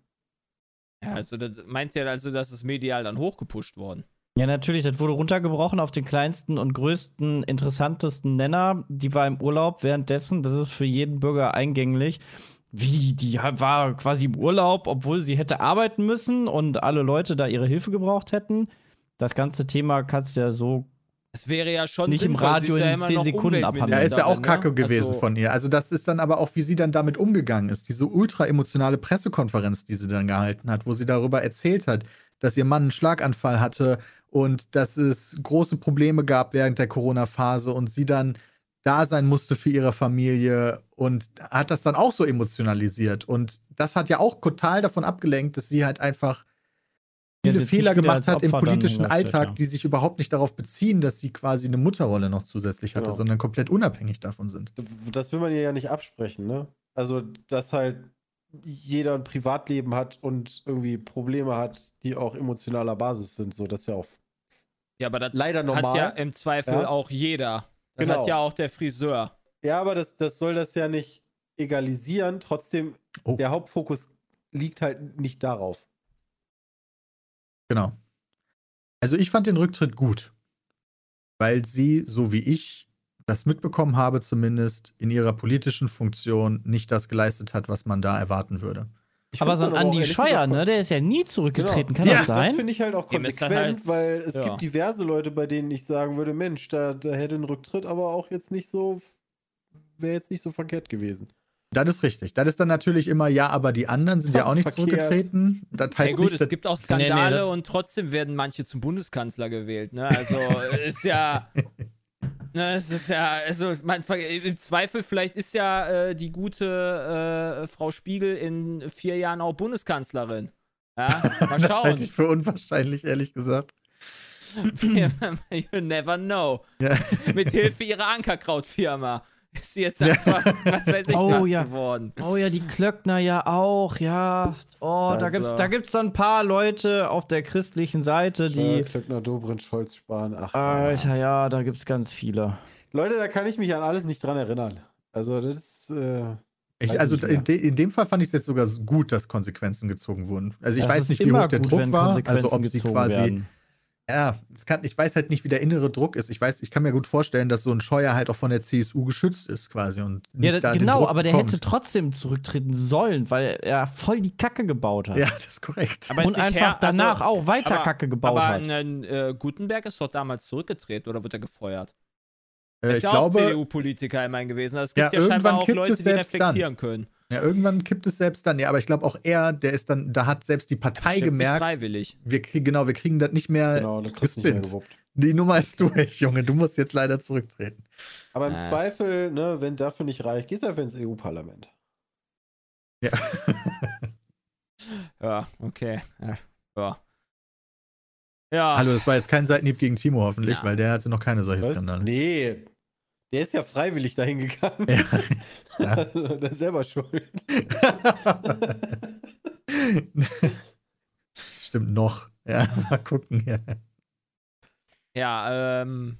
Ja, also das meint ja also, dass es medial dann hochgepusht worden. Ja, natürlich, das wurde runtergebrochen auf den kleinsten und größten, interessantesten Nenner. Die war im Urlaub währenddessen, das ist für jeden Bürger eingänglich. Wie, die war quasi im Urlaub, obwohl sie hätte arbeiten müssen und alle Leute da ihre Hilfe gebraucht hätten. Das ganze Thema kannst du ja so. Es wäre ja schon Nicht im sinnvoll, sie Radio ist ja in immer 10 noch Sekunden Ja, abhandeln. ist ja auch Umweltministerin, kacke ne? gewesen Also, von ihr. Also, das ist dann aber auch, wie sie dann damit umgegangen ist. Diese ultra emotionale Pressekonferenz, die sie dann gehalten hat, wo sie darüber erzählt hat, dass ihr Mann einen Schlaganfall hatte und dass es große Probleme gab während der Corona-Phase und sie dann da sein musste für ihre Familie und hat das dann auch so emotionalisiert. Und das hat ja auch total davon abgelenkt, dass sie halt einfach viele Fehler gemacht hat im politischen Alltag, ja. die sich überhaupt nicht darauf beziehen, dass sie quasi eine Mutterrolle noch zusätzlich hatte, Genau. sondern komplett unabhängig davon sind. Das will man ihr ja nicht absprechen, ne? Also, dass halt jeder ein Privatleben hat und irgendwie Probleme hat, die auch emotionaler Basis sind, so das ist ja auch Ja, aber das leider normal. hat ja im Zweifel Ja. auch jeder. Das Genau. hat ja auch der Friseur. Ja, aber das, das soll das ja nicht egalisieren. Trotzdem, Oh. der Hauptfokus liegt halt nicht darauf. Genau. Also ich fand den Rücktritt gut, weil sie, so wie ich das mitbekommen habe, zumindest in ihrer politischen Funktion nicht das geleistet hat, was man da erwarten würde. Ich Aber so ein Andi Scheuer, ne, der ist ja nie zurückgetreten, Genau. kann Ja, das sein? Das finde ich halt auch konsequent, halt- weil es ja. gibt diverse Leute, bei denen ich sagen würde, Mensch, da, da hätte ein Rücktritt aber auch jetzt nicht so, wäre jetzt nicht so verkehrt gewesen. Das ist richtig. Das ist dann natürlich immer, ja, aber die anderen sind ja auch nicht Verkehrt. zurückgetreten. Das heißt ja gut, nicht, es gibt auch Nee, Skandale nee, das- und trotzdem werden manche zum Bundeskanzler gewählt. Ne? Also ist ja. Ne, es ist ja, also man, im Zweifel, vielleicht ist ja äh, die gute äh, Frau Spiegel in vier Jahren auch Bundeskanzlerin. Ja, mal das schauen. halte ich für unwahrscheinlich, ehrlich gesagt. you never know. Ja. Mit Hilfe ihrer Ankerkrautfirma ist sie jetzt einfach, was weiß ich, Oh, was ja. geworden. Oh ja, die Klöckner ja auch, ja. Oh, Das da gibt's, so. da gibt's dann ein paar Leute auf der christlichen Seite, Die die. Klöckner, Dobrindt, Scholz, Spahn, ach. Alter, ja, da gibt's ganz viele. Leute, da kann ich mich an alles nicht dran erinnern. Also das ist, äh, Ich, also in, de, in dem Fall fand ich es jetzt sogar gut, dass Konsequenzen gezogen wurden. Also ich Das weiß nicht, wie hoch der gut, Druck war. Also ob sie quasi werden. Ja, es kann, ich weiß halt nicht, wie der innere Druck ist. Ich weiß, ich kann mir gut vorstellen, dass so ein Scheuer halt auch von der CSU geschützt ist, quasi. Und nicht Ja, da genau, aber der bekommt. hätte trotzdem zurücktreten sollen, weil er voll die Kacke gebaut hat. Ja, das ist korrekt. Aber Und ist einfach her- also- danach auch weiter aber- Kacke gebaut aber hat. ein, äh, Gutenberg ist doch damals zurückgetreten oder wird er gefeuert? äh, ist ich ja glaube, auch CDU-Politiker immerhin gewesen. Also es Ja, gibt ja, scheinbar irgendwann auch kippt Leute, es die selbst dann. reflektieren können. Ja, irgendwann kippt es selbst dann. Ja, aber ich glaube auch er, der ist dann, da hat selbst die Partei nicht gemerkt, Freiwillig. wir kriegen, genau, wir kriegen das nicht mehr genau, das kriegst du nicht mehr gespinnt. gewuppt. Die Nummer ist durch, Junge. Du musst jetzt leider zurücktreten. Aber im Das- Zweifel, ne, wenn dafür nicht reicht, gehst du einfach ins EU-Parlament. Ja. Ja, okay. Ja. Ja. ja. Hallo, das war jetzt kein Seitenhieb gegen Timo hoffentlich, Ja. weil der hatte noch keine solche Was? Skandale. Nee. Der ist ja freiwillig dahin gegangen. Ja. Ja. Also, der ist selber schuld. Stimmt noch. Ja, mal gucken. Ja. Ja, ähm,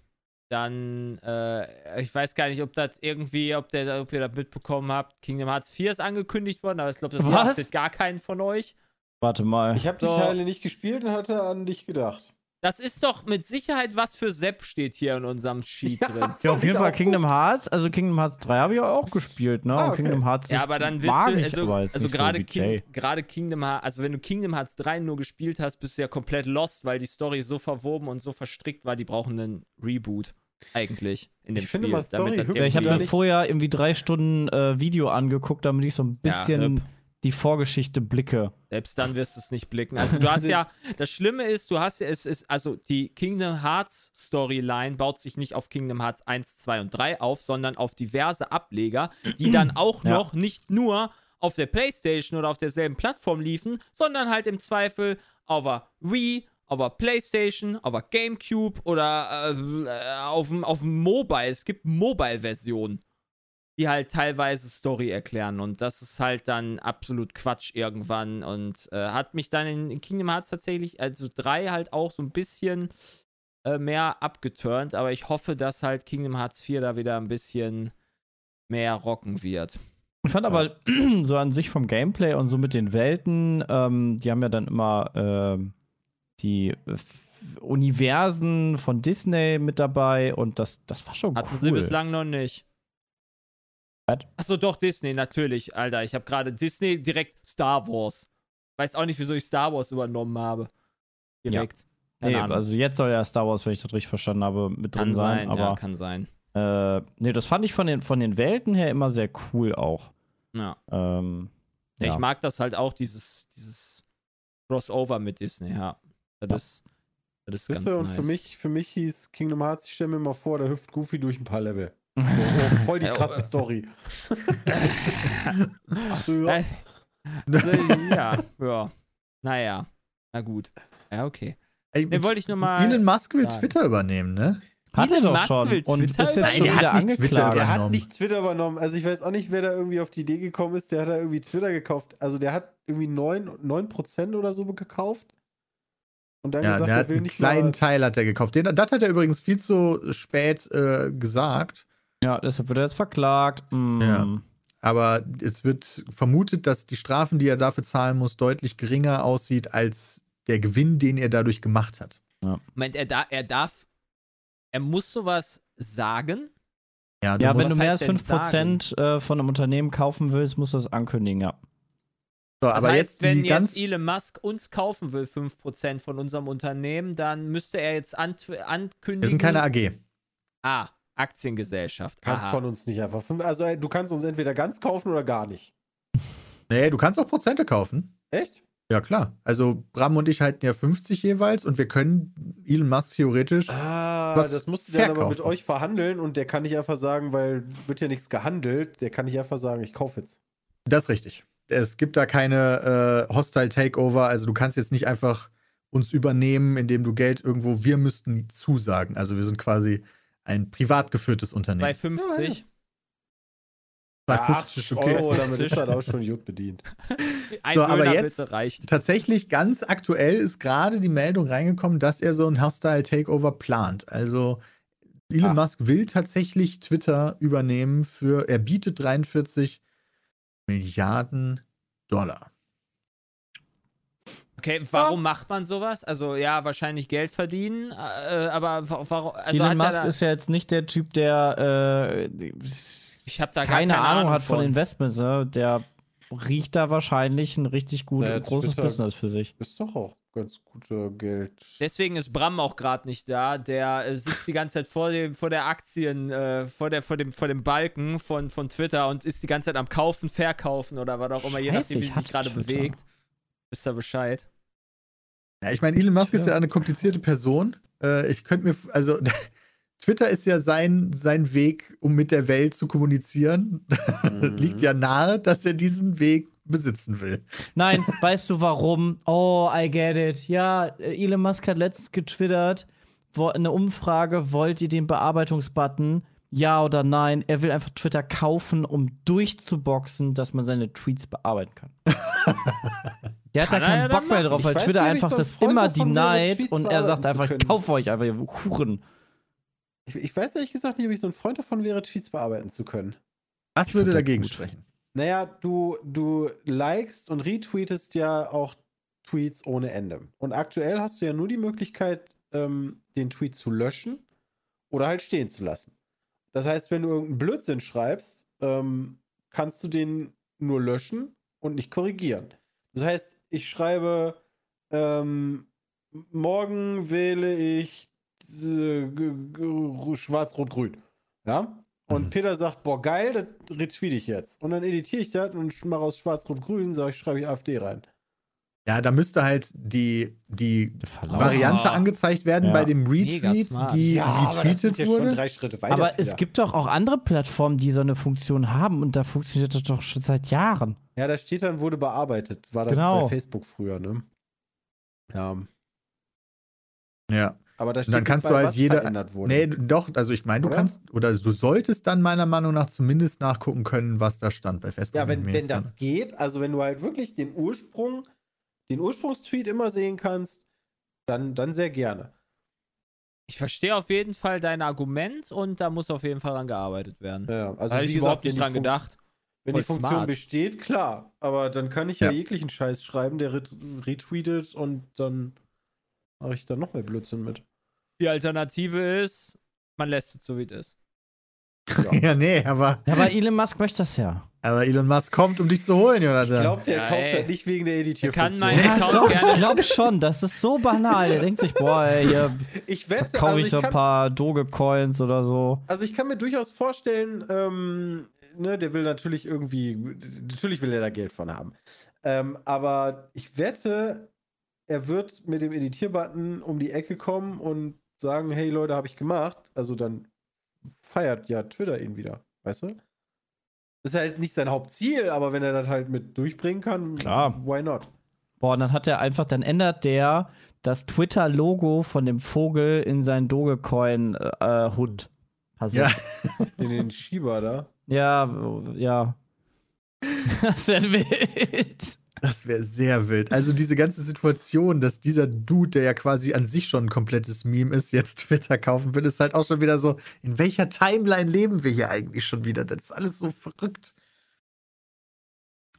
dann, äh, ich weiß gar nicht, ob das irgendwie, ob, der, ob ihr das mitbekommen habt. Kingdom Hearts 4 ist angekündigt worden, aber ich glaube, das lastet gar keinen von euch. Warte mal. Ich habe die So. Teile nicht gespielt und hatte an dich gedacht. Das ist doch mit Sicherheit was für Sepp steht hier in unserem Sheet Ja. drin. Ja, auf jeden Fall Kingdom gut. Hearts. Also Kingdom Hearts 3 habe ich auch gespielt, ne? Ah, Und okay. Kingdom Hearts Ja, aber dann wisst mag du, ich, also, also nicht gerade so King, gerade Kingdom Hearts, also wenn du Kingdom Hearts 3 nur gespielt hast, bist du ja komplett lost, weil die Story so verwoben und so verstrickt war, die brauchen einen Reboot eigentlich in dem Ich finde Spiel. mal Story. Ja, ich habe mir vorher irgendwie drei Stunden äh, Video angeguckt, damit ich so ein Ja, bisschen hüb. Die Vorgeschichte blicke. Selbst dann wirst du es nicht blicken. Also du hast ja, das Schlimme ist, du hast ja, es ist, also die Kingdom Hearts Storyline baut sich nicht auf Kingdom Hearts 1, 2 und 3 auf, sondern auf diverse Ableger, die dann auch Ja. noch nicht nur auf der Playstation oder auf derselben Plattform liefen, sondern halt im Zweifel auf der Wii, auf der Playstation, auf der Gamecube oder äh, äh, auf dem auf dem Mobile. Es gibt Mobile-Versionen die halt teilweise Story erklären und das ist halt dann absolut Quatsch irgendwann und äh, hat mich dann in, in Kingdom Hearts tatsächlich, also 3 halt auch so ein bisschen äh, mehr abgeturnt, aber ich hoffe, dass halt Kingdom Hearts 4 da wieder ein bisschen mehr rocken wird. Ich fand aber so an sich vom Gameplay und so mit den Welten, ähm, die haben ja dann immer ähm, die äh, F- Universen von Disney mit dabei und das, das war schon Hatten cool. sie bislang noch nicht. Was? Achso, doch, Disney, natürlich, Alter. Ich habe gerade Disney direkt Star Wars. Weiß auch nicht, wieso ich Star Wars übernommen habe. Direkt. Keine nee, also jetzt soll ja Star Wars, wenn ich das richtig verstanden habe, mit drin kann sein. sein, aber ja, kann sein. äh, nee, das fand ich von den, von den Welten her immer sehr cool auch. Ja. Ähm, Ja, ja. Ich mag das halt auch, dieses, dieses Crossover mit Disney, ja. Das ist, Das ist ganz und nice. für mich, für mich hieß Kingdom Hearts, ich stelle mir mal vor, da hüpft Goofy durch ein paar Level. So, oh, voll die Ja, krasse oh. Story. Äh, Also, ja, ja. Naja. Na gut. Ja, okay. Ey, Ne, wollte ich nur mal. Elon Musk will sagen. Twitter übernehmen, ne? Hat er Elon doch Musk schon. will Und Twitter ist jetzt Nein, schon der wieder hat nicht Twitter angeklagt. Der hat übernommen. nicht Twitter übernommen. Also ich weiß auch nicht, wer da irgendwie auf die Idee gekommen ist. Der hat da irgendwie Twitter gekauft. Also der hat irgendwie 9%, 9 oder so gekauft. Und dann Ja, gesagt, der er hat will einen nicht kleinen Teil hat er gekauft. Den, das hat er übrigens viel zu spät äh, gesagt. Ja, deshalb wird er jetzt verklagt. Mm. Ja. Aber es wird vermutet, dass die Strafen, die er dafür zahlen muss, deutlich geringer aussieht als der Gewinn, den er dadurch gemacht hat. Moment, er, da, er darf. Er muss sowas sagen. Ja, Ja, wenn du mehr als denn 5% äh, von einem Unternehmen kaufen willst, musst du das ankündigen, ja. so, Das aber heißt, jetzt wenn jetzt Elon Musk uns kaufen will, 5% von unserem Unternehmen, dann müsste er jetzt an, ankündigen. Wir sind keine AG. Ah, Aktiengesellschaft. kannst Aha. von uns nicht einfach. fünf- Also ey, du kannst uns entweder ganz kaufen oder gar nicht. Nee, du kannst auch Prozente kaufen. Echt? Ja, klar. Also Bram und ich halten ja 50 jeweils und wir können Elon Musk theoretisch. Ah, Was das musst du dann aber mit euch verhandeln und der kann nicht einfach sagen, weil wird ja nichts gehandelt, der kann nicht einfach sagen, ich kaufe jetzt. Das ist richtig. Es gibt da keine äh, Hostile Takeover. Also du kannst jetzt nicht einfach uns übernehmen, indem du Geld irgendwo. Wir müssten zusagen. Also wir sind quasi ein privat geführtes Bei Unternehmen. 50. Bei Ach, 50 ist okay. Euro, damit ist halt auch schon gut bedient. Ein So, aber jetzt- bitte reicht. Tatsächlich ganz aktuell ist gerade die Meldung reingekommen, dass er so ein Hostile Takeover plant. Also Elon Ah. Musk will tatsächlich Twitter übernehmen für, er bietet 43 Milliarden Dollar. Okay, warum macht man sowas? Also ja, wahrscheinlich Geld verdienen, äh, aber wa- warum? Also Elon hat Musk da, ist ja jetzt nicht der Typ, der äh, Ich hab da keine, keine Ahnung Ahnung hat von, von. Investments. Ne? Der riecht da wahrscheinlich ein richtig gut, Naja, großes Twitter- Business für sich. Ist doch auch ganz guter Geld. Deswegen ist Bram auch gerade nicht da. Der äh, sitzt die ganze Zeit vor dem, vor der Aktien, äh, vor der, vor dem, vor dem Balken von, von Twitter und ist die ganze Zeit am Kaufen, Verkaufen oder was auch immer, je Scheiße, nachdem, wie sich gerade bewegt. Wisst ihr Bescheid? Ja, ich meine, Elon Musk ist Ja. ja eine komplizierte Person. Äh, ich könnte mir, also Twitter ist ja sein, sein Weg, um mit der Welt zu kommunizieren. Mhm. Liegt ja nahe, dass er diesen Weg besitzen will. Nein, weißt du warum? Oh, I get it. Ja, Elon Musk hat letztens getwittert, wo, eine Umfrage, wollt ihr den Bearbeitungsbutton? Ja oder nein? Er will einfach Twitter kaufen, um durchzuboxen, dass man seine Tweets bearbeiten kann. Der hat Kann da keinen Bock mehr machen. drauf, weil Twitter einfach so ein das Freund immer denied Tweets und er sagt einfach, ich kaufe euch einfach, ihr Huren. Ich, ich weiß ehrlich gesagt nicht, ob ich so ein Freund davon wäre, Tweets bearbeiten zu können. Was Ich würde dagegen sprechen? Naja, du, du likest und retweetest ja auch Tweets ohne Ende. Und aktuell hast du ja nur die Möglichkeit, ähm, den Tweet zu löschen oder halt stehen zu lassen. Das heißt, wenn du irgendeinen Blödsinn schreibst, ähm, kannst du den nur löschen und nicht korrigieren. Das heißt, ich schreibe, ähm, morgen wähle ich äh, schwarz-rot-grün. Ja? Und Mhm. Peter sagt, boah, geil, das retweete ich jetzt. Und dann editiere ich das und mache aus schwarz-rot-grün, sage ich, schreibe ich AfD rein. Ja, da müsste halt die, die. Variante Ah. angezeigt werden Ja. bei dem Retweet, die aber das sind retweetet ja schon wurde. drei Schritte weiter. Aber es Peter. gibt doch auch andere Plattformen, die so eine Funktion haben und da funktioniert das doch schon seit Jahren. Ja, da steht dann, wurde bearbeitet. War dann Genau. bei Facebook früher, ne? Ja. Ja. Aber da steht dann kannst bei, du halt jeder-. Nee, doch, also ich meine, du Oder? kannst, oder du solltest dann meiner Meinung nach zumindest nachgucken können, was da stand bei Facebook. Ja, wenn, wenn das geht, also wenn du halt wirklich den Ursprung, den Ursprungstweet immer sehen kannst, dann, dann sehr gerne. Ich verstehe auf jeden Fall dein Argument und da muss auf jeden Fall dran gearbeitet werden. Ja, also da habe ich überhaupt gesagt, nicht wenn dran Fun- gedacht. Wenn die Funktion smart. besteht, klar. Aber dann kann ich ja, Ja. jeglichen Scheiß schreiben, der ret retweetet und dann mache ich da noch mehr Blödsinn mit. Die Alternative ist, man lässt es so, wie es ist. Ja, nee, aber, Ja, aber Elon Musk möchte das ja. aber Elon Musk kommt, um dich zu holen, Ich Jonathan. glaube, der Ja, kauft ey. halt nicht wegen der Der kann Editierfunktion. mein Ja, Account doch, ich glaube schon. Das ist so banal. Der denkt sich, boah, ey, hier Ich wette, verkaufe also ich ich, so ein paar Dogecoins oder so. also ich kann mir durchaus vorstellen, ähm, ne, der will natürlich irgendwie, natürlich will er da Geld von haben. Ähm, aber ich wette, er wird mit dem Editierbutton um die Ecke kommen und sagen, hey Leute, habe ich gemacht. Also dann feiert ja Twitter ihn wieder, weißt du? Ist halt nicht sein Hauptziel, aber wenn er das halt mit durchbringen kann, Klar. why not? Boah, und dann hat er einfach, dann ändert der das Twitter-Logo von dem Vogel in seinen Dogecoin-Hund. Ja. In den Schieber da. Ja, ja. das wäre wild. Das wäre sehr wild. Also diese ganze Situation, dass dieser Dude, der ja quasi an sich schon ein komplettes Meme ist, jetzt Twitter kaufen will, ist halt auch schon wieder so, in welcher Timeline leben wir hier eigentlich schon wieder? Das ist alles so verrückt.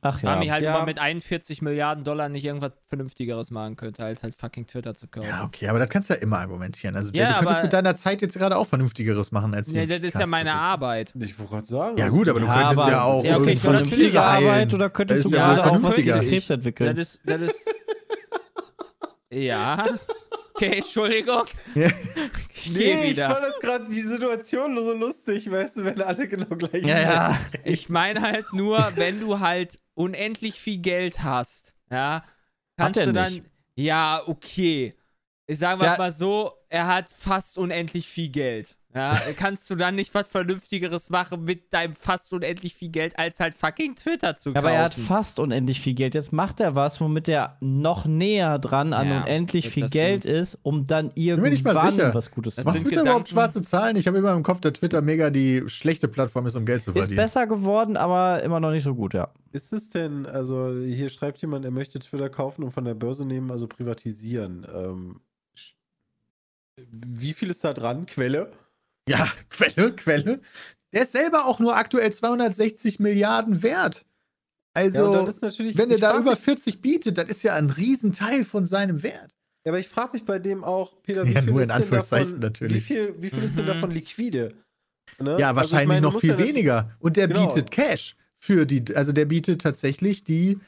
Ach ja. Rami halt Ja. immer mit 41 Milliarden Dollar nicht irgendwas Vernünftigeres machen könnte, als halt fucking Twitter zu kaufen. Ja, okay, aber das kannst du ja immer argumentieren. Also, Jay, Ja, du könntest mit deiner Zeit jetzt gerade auch Vernünftigeres machen als Ja, hier. das ist ja meine. Arbeit. Ich wollte gerade sagen. Ja, gut, aber du Ja, könntest aber- ja auch Ja, okay, ich das vernünftige heilen. Arbeit oder könntest Das du gerade auch was vernünftiger. gegen Krebs Das entwickeln? ist, das ist. ja. Okay, Entschuldigung. Ja. Ich gehe Nee, ich wieder. fand das gerade die Situation nur so lustig, weißt du, wenn alle genau gleich Ja, ja. Ich meine halt nur, wenn du halt unendlich viel Geld hast, ja, kannst er du dann. nicht. Ja, okay. Ich sage Ja. mal so, er hat fast unendlich viel Geld. Ja, kannst du dann nicht was Vernünftigeres machen mit deinem fast unendlich viel Geld, als halt fucking Twitter zu kaufen? aber er hat fast unendlich viel Geld. Jetzt macht er was, womit er noch näher dran an Ja, unendlich viel Geld ist, um dann irgendwann sicher. was Gutes zu Macht sind machen. Twitter überhaupt schwarze Zahlen? Ich habe immer im Kopf, dass Twitter mega die schlechte Plattform ist, um Geld zu Ist verdienen. besser geworden, aber immer noch nicht so gut, ja. Ist es denn, also hier schreibt jemand, er möchte Twitter kaufen und von der Börse nehmen, also privatisieren. Ähm, wie viel ist da dran? Quelle? Ja, Quelle, Quelle. Der ist selber auch nur aktuell 260 Milliarden wert. Also, Ja, und dann ist natürlich, wenn er da über mich, 40 bietet, das ist ja ein Riesenteil von seinem Wert. Ja, aber ich frage mich bei dem auch, Peter, wie Ja, viel nur ist in denn Anführungszeichen davon, natürlich. Wie viel, wie viel ist denn Mhm. davon liquide? Ne? Ja, Also ich wahrscheinlich meine, noch viel weniger. Und der Genau. bietet Cash für die, also der bietet tatsächlich die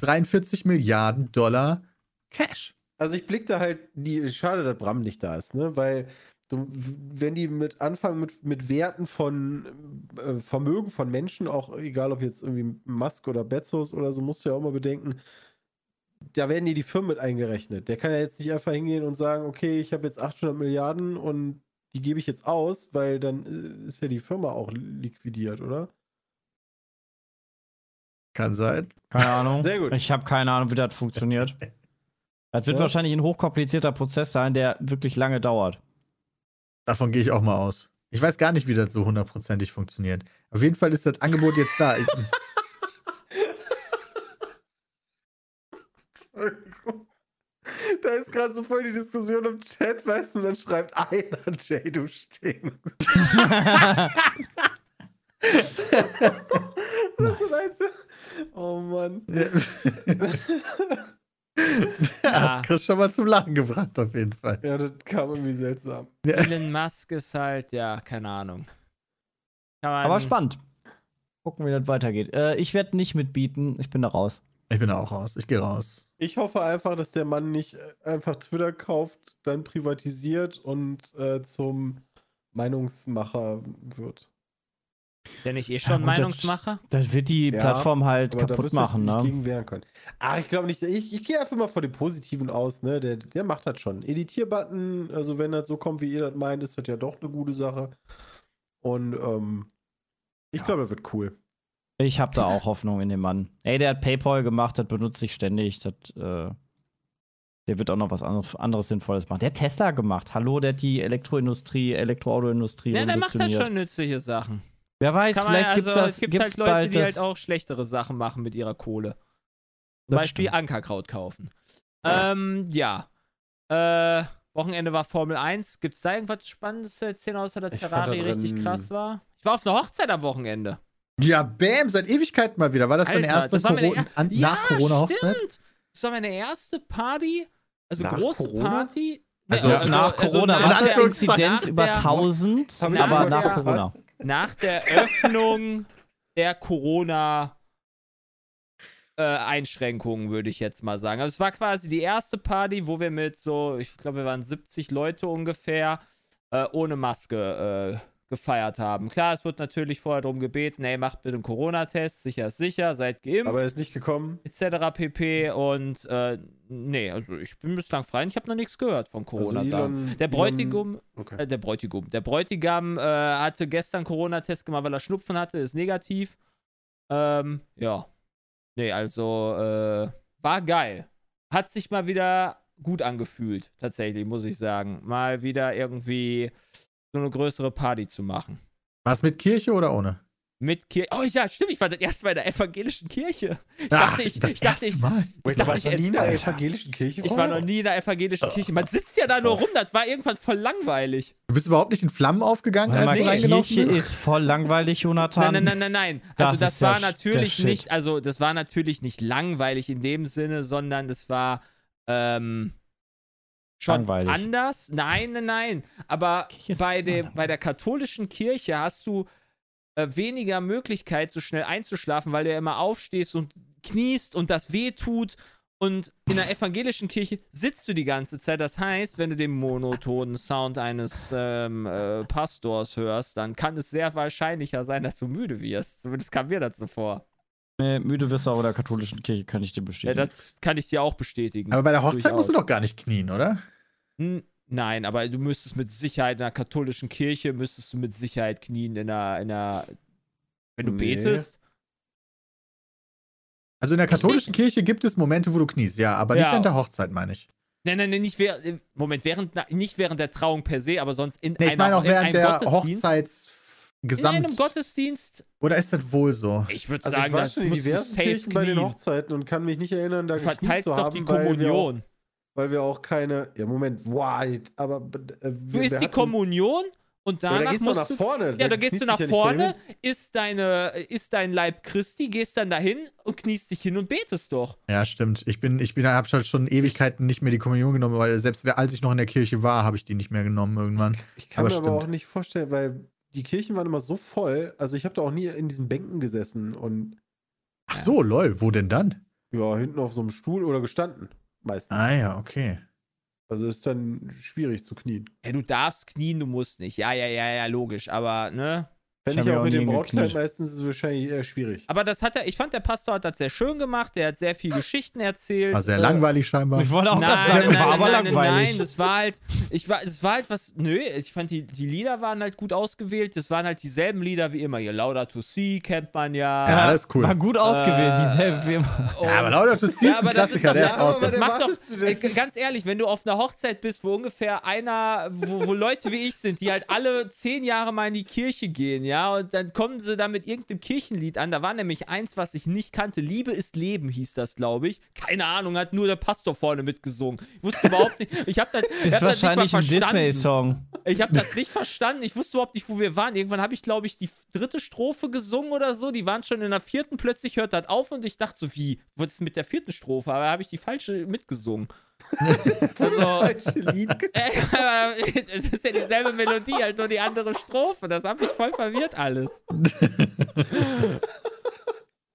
43 Milliarden Dollar Cash. Also ich blick da halt, die, schade, dass Bram nicht da ist, ne? Weil du, wenn die mit anfangen mit, mit Werten von äh, Vermögen von Menschen, auch egal ob jetzt irgendwie Musk oder Bezos oder so, musst du ja auch mal bedenken, da werden dir die Firmen mit eingerechnet. Der kann ja jetzt nicht einfach hingehen und sagen, okay, ich habe jetzt 800 Milliarden und die gebe ich jetzt aus, weil dann äh, ist ja die Firma auch liquidiert, oder? Kann sein. Keine Ahnung. Sehr gut. Ich habe keine Ahnung, wie das funktioniert. Das wird Ja. wahrscheinlich ein hochkomplizierter Prozess sein, der wirklich lange dauert. Davon gehe ich auch mal aus. Ich weiß gar nicht, wie das so hundertprozentig funktioniert. Auf jeden Fall ist das Angebot jetzt da. Ich, Entschuldigung. Da ist gerade so voll die Diskussion im Chat, weißt du, dann schreibt einer, Jay, du stinkst. Das ist eins. Oh Mann. ja, das kriegst schon mal zum Lachen gebracht, auf jeden Fall. Ja, das kam irgendwie seltsam. Elon Musk ist halt, ja, keine Ahnung. Aber spannend. Gucken, wie das weitergeht. Äh, ich werde nicht mitbieten. Ich bin da raus. Ich bin da auch raus. Ich gehe raus. Ich hoffe einfach, dass der Mann nicht äh, einfach Twitter kauft, dann privatisiert und äh, zum Meinungsmacher wird. Der nicht eh Ja, schon gut, das- Meinungsmacher? Das wird die Ja, Plattform halt kaputt machen, ne? gegen wehren können. Ah, ich glaube nicht. Ich, ich gehe einfach mal von dem Positiven aus, ne? Der, der macht das schon. Editierbutton, also wenn das so kommt, wie ihr das meint, ist das ja doch eine gute Sache. Und ähm, ich glaube, das wird cool. Ich habe da auch Hoffnung in den Mann. Ey, der hat PayPal gemacht, das benutze ich ständig. Das, äh, der wird auch noch was anderes, anderes Sinnvolles machen. Der hat Tesla gemacht. Hallo, der hat die Elektroindustrie, Elektroautoindustrie Ja, der macht halt schon nützliche Sachen. Wer weiß, vielleicht also, gibt's das, es gibt gibt's halt Leute, bald die das, halt auch schlechtere Sachen machen mit ihrer Kohle. Zum Das Beispiel stimmt. Ankerkraut kaufen. Ähm, ja. Äh, Wochenende war Formel 1. Gibt's da irgendwas Spannendes zu erzählen, außer dass Ich Ferrari da richtig krass war? Ich war auf einer Hochzeit am Wochenende. Ja, bam, seit Ewigkeiten mal wieder. War das deine erste das war meine Corona, er- an, Ja, nach Corona-Hochzeit? Stimmt. Das war meine erste Party. Also Nach große Corona? Party. Also, Nee, nach also Corona nach in hatte der- er Inzidenz nach über der- 1000, Hab ich aber nach ja. Corona. Nach der Öffnung der Corona äh, Einschränkungen, würde ich jetzt mal sagen. Also es war quasi die erste Party, wo wir mit so, ich glaube, wir waren 70 Leute ungefähr, äh, ohne Maske äh, gefeiert haben. Klar, es wird natürlich vorher darum gebeten, ey, macht bitte einen Corona-Test, sicher ist sicher, seid geimpft. Aber er ist nicht gekommen. etc. pp. Und äh, nee, also ich bin bislang frei und ich habe noch nichts gehört von Corona. Also. Elon- der Bräutigam, Okay. äh, der Bräutigam, der Bräutigam äh, hatte gestern Corona-Test gemacht, weil er Schnupfen hatte, ist negativ. Ähm, ja. Nee, also äh, war geil. Hat sich mal wieder gut angefühlt, tatsächlich, muss ich sagen. Mal wieder irgendwie so eine größere Party zu machen. Was mit Kirche oder ohne? Mit Kirche. Oh ja, stimmt, ich war das erste Mal in der evangelischen Kirche. Ich Ach, dachte, ich, das ich dachte, erste ich, Mal. ich Wait, dachte, warst ich, noch nie in der Alter. evangelischen Kirche ich war noch nie in der evangelischen Kirche. Man sitzt ja da nur rum, das war irgendwann voll langweilig. Du bist überhaupt nicht in Flammen aufgegangen, als mal, du reingelaufen Kirche bist? ist voll langweilig, Jonathan. Nein, nein, nein, nein, nein. Das Also das ja war der natürlich nicht, also das war natürlich nicht langweilig in dem Sinne, sondern das war ähm, schon Langweilig. anders. Nein, nein, nein. Aber bei, dem, bei der katholischen Kirche hast du äh, weniger Möglichkeit, so schnell einzuschlafen, weil du ja immer aufstehst und kniest und das weh tut. Und in der evangelischen Kirche sitzt du die ganze Zeit. Das heißt, wenn du den monotonen Sound eines ähm, äh, Pastors hörst, dann kann es sehr wahrscheinlicher sein, dass du müde wirst. Zumindest kam mir das so vor. Nee, müde wirst du auch in der katholischen Kirche, kann ich dir Ja, bestätigen. das kann ich dir auch bestätigen. Aber bei der Hochzeit musst du Durchaus. doch gar nicht knien, oder? N- Nein, aber du müsstest mit Sicherheit in der katholischen Kirche, müsstest du mit Sicherheit knien in der, in der wenn du Nee. betest. Also in der katholischen Kirche gibt es Momente, wo du kniest, ja, aber nicht Ja. während der Hochzeit, meine ich. Nein, nein, nein, nicht während, Moment, während, nicht während der Trauung per se, aber sonst in Nee, ich einer, meine auch in während einem der Gottesdienst. In einem Gottesdienst, Oder ist das wohl so? ich würde Also ich sagen, war das schon in musst du diversen safe Kirchen bei den. Hochzeiten und kann mich nicht erinnern, da Du gekniet verteilst zu doch haben, die weil wir, auch, Kommunion. weil wir auch keine. Ja, Moment, wait, aber. Äh, Du wir, isst wir die Kommunion und Ja, da danach gehst du nach musst du vorne. Ja, da gehst du nach ja vorne, isst, deine, isst dein Leib Christi, gehst dann dahin und kniest dich hin und betest doch. Ja, stimmt. Ich bin, ich bin, habe schon Ewigkeiten nicht mehr die Kommunion genommen, weil selbst als ich noch in der Kirche war, habe ich die nicht mehr genommen irgendwann. Ich kann Aber mir aber stimmt. auch nicht vorstellen, weil die Kirchen waren immer so voll. Also ich habe da auch nie in diesen Bänken gesessen und Ach so, lol, wo denn dann? ja, hinten auf so einem Stuhl oder gestanden. Meistens. Ah ja, okay. Also ist dann schwierig zu knien. Ja, du darfst knien, du musst nicht. Ja, ja, ja, ja, logisch. Aber, ne? Fände ich ja auch mit dem Brautkleid meistens ist es wahrscheinlich eher schwierig. Aber das hat er, ich fand, der Pastor hat das sehr schön gemacht. Der hat sehr viel Geschichten erzählt. War sehr Äh, langweilig scheinbar. Ich wollte auch Nein, gerade nein, sagen, nein, war nein, aber nein, nein, langweilig. nein, das war halt, ich war, es war halt was, nö, ich fand die, die Lieder waren halt gut ausgewählt, das waren halt dieselben Lieder wie immer, hier Laudato Si kennt man ja. Ja, das ist cool. War gut ausgewählt, Äh, dieselbe Firma. Und- Ja, aber Laudato Si ist ein aber das ist Klassiker, doch- der ist aus. das macht doch, äh, ganz ehrlich, wenn du auf einer Hochzeit bist, wo ungefähr einer, wo, wo Leute wie ich sind, die halt alle zehn Jahre mal in die Kirche gehen, ja, und dann kommen sie da mit irgendeinem Kirchenlied an. Da war nämlich eins, was ich nicht kannte. Liebe ist Leben hieß das, glaube ich. Keine Ahnung, hat nur der Pastor vorne mitgesungen. Ich wusste überhaupt nicht. Ich habe das, ich Ist hab das nicht mal wahrscheinlich ein verstanden. Disney-Song. Ich habe das nicht verstanden. Ich wusste überhaupt nicht, wo wir waren. Irgendwann habe ich, glaube ich, die dritte Strophe gesungen oder so. Die waren schon in der vierten. Plötzlich hört das auf und ich dachte so, wie? Was ist mit der vierten Strophe? Aber habe ich die falsche mitgesungen. also, Lied es ist ja dieselbe Melodie, halt nur die andere Strophe. Das hat mich voll verwirrt alles.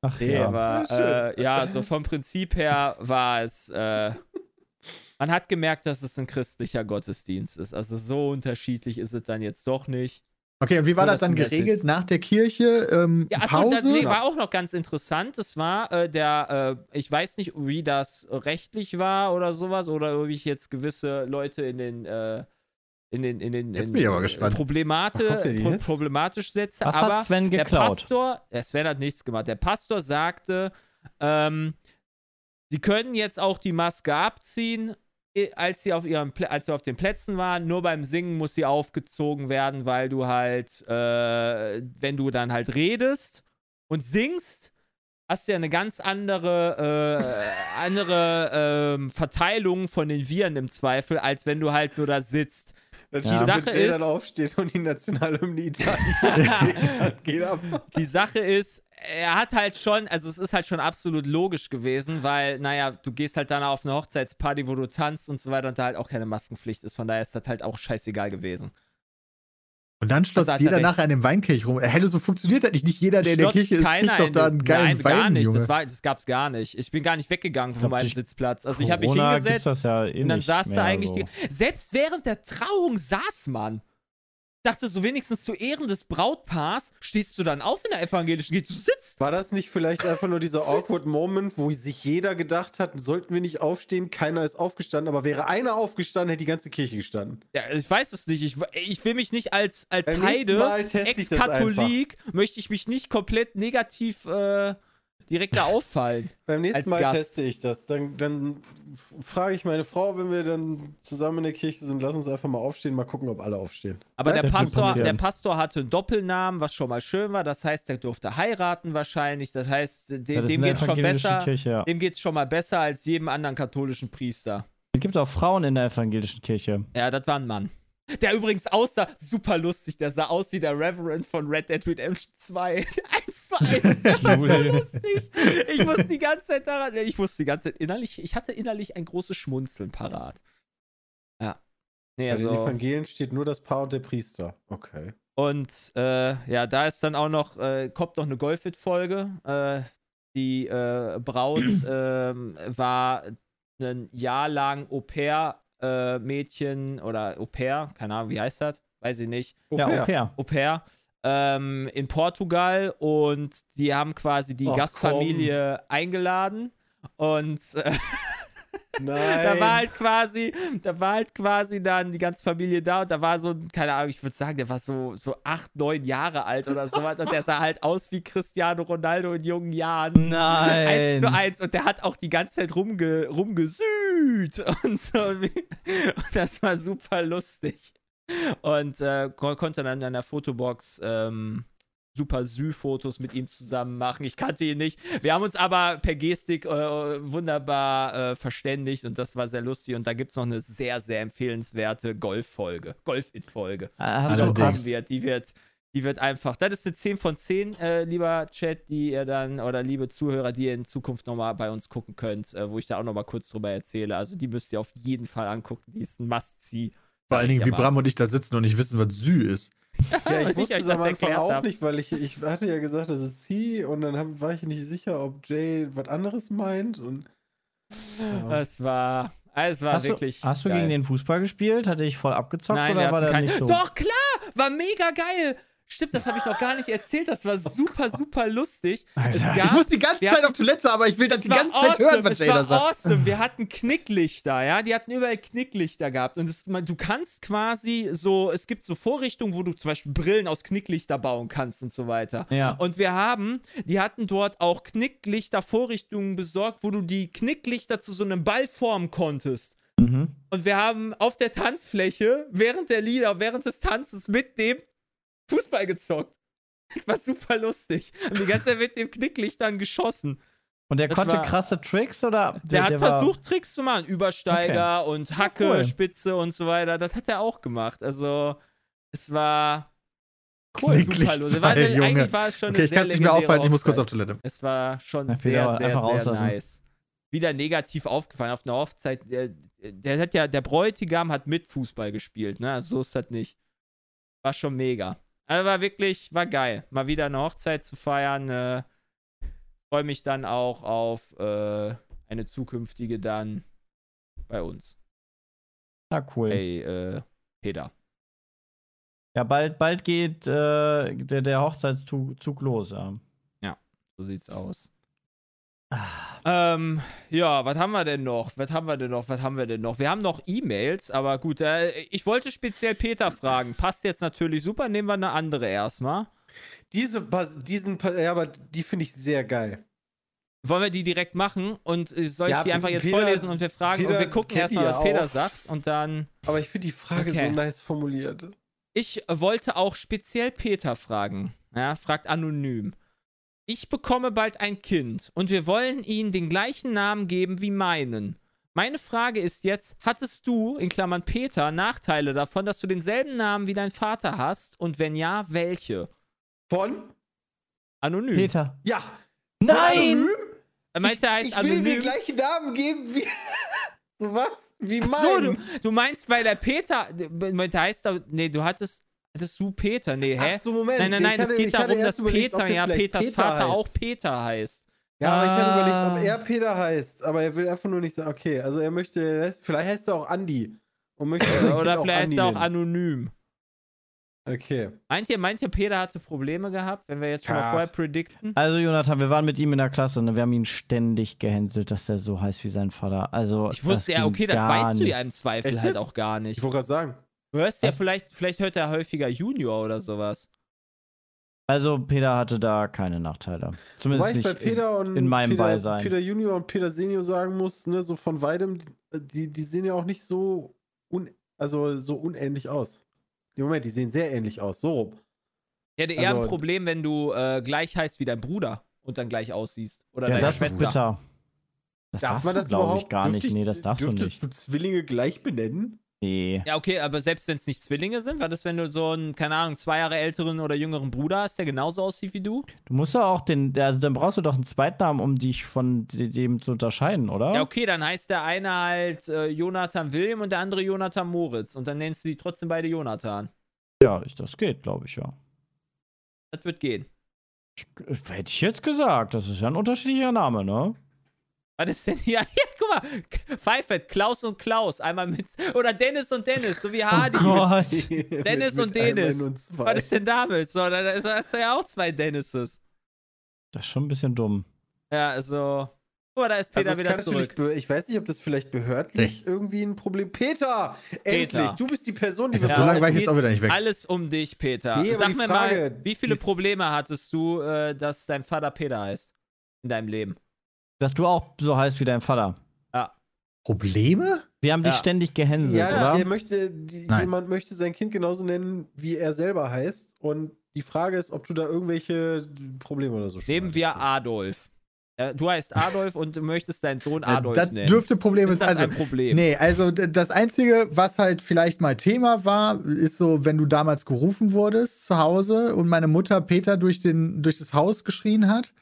Ach Nee, ja. aber äh, ja, so vom Prinzip her war es. Äh, man hat gemerkt, dass es ein christlicher Gottesdienst ist. Also so unterschiedlich ist es dann jetzt doch nicht. Okay, und wie war Nur, das dann das geregelt jetzt- nach der Kirche? Ähm, Ja, achso, das Pause? nee, war auch noch ganz interessant. Das war äh, der, äh, ich weiß nicht, wie das rechtlich war oder sowas, oder wie ich jetzt gewisse Leute in den, äh, in den, in den Jetzt in, bin ich aber gespannt. Problemate, pro problematisch setze. Was aber hat Sven der geklaut? Pastor, der Sven hat nichts gemacht. Der Pastor sagte, ähm, sie können jetzt auch die Maske abziehen, eh, als sie auf ihrem als sie auf den Plätzen waren. Nur beim Singen muss sie aufgezogen werden, weil du halt, äh, wenn du dann halt redest und singst, hast du ja eine ganz andere, äh, andere ähm, Verteilung von den Viren im Zweifel, als wenn du halt nur da sitzt. Die Sache Jay dann ist- aufsteht und die Nationalhymne Italien singt, dann geht ab. Die Sache ist, er hat halt schon, also es ist halt schon absolut logisch gewesen, weil, naja, du gehst halt dann auf eine Hochzeitsparty, wo du tanzt und so weiter und da halt auch keine Maskenpflicht ist. Von daher ist das halt auch scheißegal gewesen. Und dann hat er jeder nachher an dem Weinkelch rum. Hello, so funktioniert das nicht. Nicht jeder, der in der Kirche ist, kriegt doch da einen geilen Nein, Wein, gar nicht. Junge. Das, war, das gab's gar nicht. Ich bin gar nicht weggegangen von meinem Sitzplatz. Also ich habe mich Corona hingesetzt das ja eh und dann saß da eigentlich so. die, Selbst während der Trauung saß man. Dachte so wenigstens zu Ehren des Brautpaars stehst du dann auf in der evangelischen Kirche. Du sitzt. War das nicht vielleicht einfach nur dieser awkward Moment, wo sich jeder gedacht hat, sollten wir nicht aufstehen? Keiner ist aufgestanden, aber wäre einer aufgestanden, hätte die ganze Kirche gestanden. Ja, ich weiß es nicht. Ich, ich will mich nicht als, als Beim Heide, Ex-Katholik, möchte ich mich nicht komplett negativ äh, direkt da auffallen. Beim nächsten Mal Gast. teste ich das. Dann, dann frage ich meine Frau, wenn wir dann zusammen in der Kirche sind, lass uns einfach mal aufstehen, mal gucken, ob alle aufstehen. Aber der Pastor, der Pastor hatte einen Doppelnamen, was schon mal schön war. Das heißt, er durfte heiraten wahrscheinlich. Das heißt, dem, Ja, dem der geht schon evangelischen besser. Kirche, ja. Dem geht's schon mal besser als jedem anderen katholischen Priester. Es gibt auch Frauen in der evangelischen Kirche. Ja, das war ein Mann. Der übrigens aussah super lustig. Der sah aus wie der Reverend von Red Dead Redemption 2. Eins zu eins. Das war so lustig. Ich musste die ganze Zeit daran. Ich musste die ganze Zeit innerlich. Ich hatte innerlich ein großes Schmunzeln parat. Ja. Nee, Also in den also. Evangelien steht nur das Paar und der Priester. Okay. Und äh, ja, da ist dann auch noch, äh, kommt noch eine Golfit-Folge. Äh, die äh, Braut ähm, war ein Jahr lang Au-pair-Mädchen oder Au-pair, keine Ahnung, wie heißt das? Weiß ich nicht. Ja. Au pair. Au pair. Ähm, in Portugal und die haben quasi die Ach, Gastfamilie eingeladen und äh, Nein. da war halt quasi, da war halt quasi dann die ganze Familie da und da war so, ein, keine Ahnung, ich würde sagen, der war so, so acht, neun Jahre alt oder so was und der sah halt aus wie Cristiano Ronaldo in jungen Jahren. Nein. Eins zu eins und der hat auch die ganze Zeit rumge, rumgesüht und so. Und das war super lustig. Und äh, kon konnte dann in der Fotobox ähm, super Sü-Fotos mit ihm zusammen machen. Ich kannte ihn nicht. Wir haben uns aber per Gestik äh, wunderbar äh, verständigt und das war sehr lustig. Und da gibt es noch eine sehr, sehr empfehlenswerte Golf-Folge, Golf-It-Folge. Ah, Hast Die wird. Die wird, die wird einfach, das ist eine 10 von 10, äh, lieber Chat, die ihr dann, oder liebe Zuhörer, die ihr in Zukunft nochmal bei uns gucken könnt, äh, wo ich da auch nochmal kurz drüber erzähle. Also die müsst ihr auf jeden Fall angucken. Die ist ein Must-See. Vor allen Dingen, wie. Bram und ich da sitzen und nicht wissen, was Sü ist. Ja, ich ich wusste euch es das am Anfang auch hab. nicht, weil ich, ich hatte ja gesagt, das ist sie und dann hab, war ich nicht sicher, ob Jay was anderes meint und ja. Es war, es war hast, wirklich. du, hast du geil. gegen den Fußball gespielt? Hatte ich voll abgezockt Nein, oder war der kein... nicht so? Doch, klar! War mega geil! Stimmt, das habe ich noch gar nicht erzählt. Das war super, super lustig. Alter. gab, Ich muss die ganze Zeit hatten- auf Toilette, aber ich will das die ganze Zeit hören, was es Jay war sagt. awesome. Wir hatten Knicklichter, ja. Die hatten überall Knicklichter gehabt. Und es, man, du kannst quasi so, es gibt so Vorrichtungen, wo du zum Beispiel Brillen aus Knicklichter bauen kannst und so weiter. Ja. Und wir haben, die hatten dort auch Knicklichter-Vorrichtungen besorgt, wo du die Knicklichter zu so einem Ball formen konntest. Mhm. Und wir haben auf der Tanzfläche während der Lieder, während des Tanzes mit dem Fußball gezockt. War super lustig. Und die ganze Zeit mit dem Knicklichtern geschossen. Und der Das konnte war- krasse Tricks oder? Der, hat war- versucht, Tricks zu machen. Übersteiger und Hacke, cool. Spitze und so weiter. Das hat er auch gemacht. Also, es war Cool. super lustig. War, Junge. eigentlich war es schon Okay, eine ich kann es sehr nicht mehr aufhalten, ich muss kurz auf. Toilette. Es war schon Ja, sehr, sehr, sehr rauslassen. nice. Wieder negativ aufgefallen auf einer Hochzeit. Der, der hat ja, der Bräutigam hat mit Fußball gespielt, ne? Also so ist das nicht. War schon mega. Also war wirklich, war geil. Mal wieder eine Hochzeit zu feiern. Äh, Freue mich dann auch auf äh, eine zukünftige dann bei uns. Na cool. Hey, äh, Peter. Ja, bald, bald geht äh, der, der Hochzeitszug Zug los. Ja. So sieht's aus. Ähm, ja, was haben wir denn noch? Was haben wir denn noch? Was haben wir denn noch? Wir haben noch E-Mails, aber gut, äh, ich wollte speziell Peter fragen. Passt jetzt natürlich super, nehmen wir eine andere erstmal. diese, diesen, ja, aber die finde ich sehr geil. Wollen wir die direkt machen und äh, soll ich Ja, die einfach jetzt Peter- vorlesen und wir fragen Peter und wir gucken erstmal, was ja Peter auch. sagt und dann. Aber ich finde die Frage Okay. so nice formuliert. Ich wollte auch speziell Peter fragen. Ja, fragt anonym. Ich bekomme bald ein Kind und wir wollen ihm den gleichen Namen geben wie meinen. Meine Frage ist jetzt, hattest du, in Klammern Peter, Nachteile davon, dass du denselben Namen wie dein Vater hast? Und wenn ja, welche? Von? Anonym. Peter. Ja. Nein! Er meinte, er heißt ich will mir den anonym. gleichen Namen geben wie. so was? Wie Ach mein. so, du, du meinst, weil der Peter, der heißt, nee, du hattest, hattest du Peter, nee, hä? Ach so, Moment. nein, nein, Ich nein, hatte- es geht ich darum, dass überlegt, Peter, ja, Peters Peter Vater heißt. auch Peter heißt. Ja, aber ich hatte überlegt, Ah. ob er Peter heißt. Aber er will einfach nur nicht sagen, okay, also er möchte, vielleicht heißt er auch Andi. Und möchte Oder vielleicht ist er auch anonym. Okay. Meint ihr, meint ihr, Peter hatte Probleme gehabt, wenn wir jetzt schon mal Ja. vorher predikten? Also, Jonathan, wir waren mit ihm in der Klasse und wir haben ihn ständig gehänselt, dass er so heißt wie sein Vater. Also, Ich wusste ja, okay, das weißt du nicht. ja im Zweifel Echt halt auch gar Ich nicht. wollte gerade sagen. Du hörst ja Was? vielleicht, vielleicht hört er häufiger Junior oder sowas. Also, Peter hatte da keine Nachteile. Zumindest Wobei ich nicht bei Peter und in meinem Peter, Beisein. Peter Junior und Peter Senior sagen muss, ne, so von weitem, die, die sehen ja auch nicht so, un, also so unähnlich aus. Im Moment, die sehen sehr ähnlich aus. So rum. Ich hätte eher ein Also- Problem, wenn du äh, gleich heißt wie dein Bruder und dann gleich aussiehst. Oder Ja, deine das ist Schwester. bitter. Das darfst du, glaube ich, gar nicht. Nee, das darfst du dürftest nicht. du Zwillinge gleich benennen? Nee. Ja, okay, aber selbst wenn es nicht Zwillinge sind, was ist, wenn du so einen, keine Ahnung, zwei Jahre älteren oder jüngeren Bruder hast, der genauso aussieht wie du? Du musst ja auch den, also dann brauchst du doch einen Zweitnamen, um dich von de- dem zu unterscheiden, oder? Ja, okay, dann heißt der eine halt äh, Jonathan William und der andere Jonathan Moritz. Und dann nennst du die trotzdem beide Jonathan. Ja, ich, das geht, glaube ich, ja. Das wird gehen. Ich, hätte ich jetzt gesagt, das ist ja ein unterschiedlicher Name, ne? Was ist denn hier? Ja, guck mal. Pfeifert, Klaus und Klaus. Einmal mit. Oder Dennis und Dennis, so wie Hardy. Oh Gott. Dennis Mit- und mit Dennis. und. Was ist denn damit? So, da ist- da hast du ja auch zwei Dennises. Das ist schon ein bisschen dumm. Ja, also. Guck mal, da ist Peter Also das wieder zurück. Ich weiß nicht, ob das vielleicht behördlich irgendwie ein Problem. Peter! Endlich! Du bist die Person, die Also so Ja, lange es war ich jetzt auch wieder nicht weg. Alles um dich, Peter. Nee, Sag die mir Frage, mal, wie viele Probleme hattest du, äh, dass dein Vater Peter heißt? In deinem Leben? Dass du auch so heißt wie dein Vater. Probleme? Wir haben dich Ja. ständig gehänselt, Ja, oder? der möchte, die, jemand möchte sein Kind genauso nennen, wie er selber heißt. Und die Frage ist, ob du da irgendwelche Probleme oder so schon Nehmen wir Adolf. Ja, du heißt Adolf und du möchtest deinen Sohn Adolf das nennen. dürfte Probleme ist das also, ein Problem? Nee, also das Einzige, was halt vielleicht mal Thema war, ist so, wenn du damals gerufen wurdest zu Hause und meine Mutter Peter durch, den, durch das Haus geschrien hat.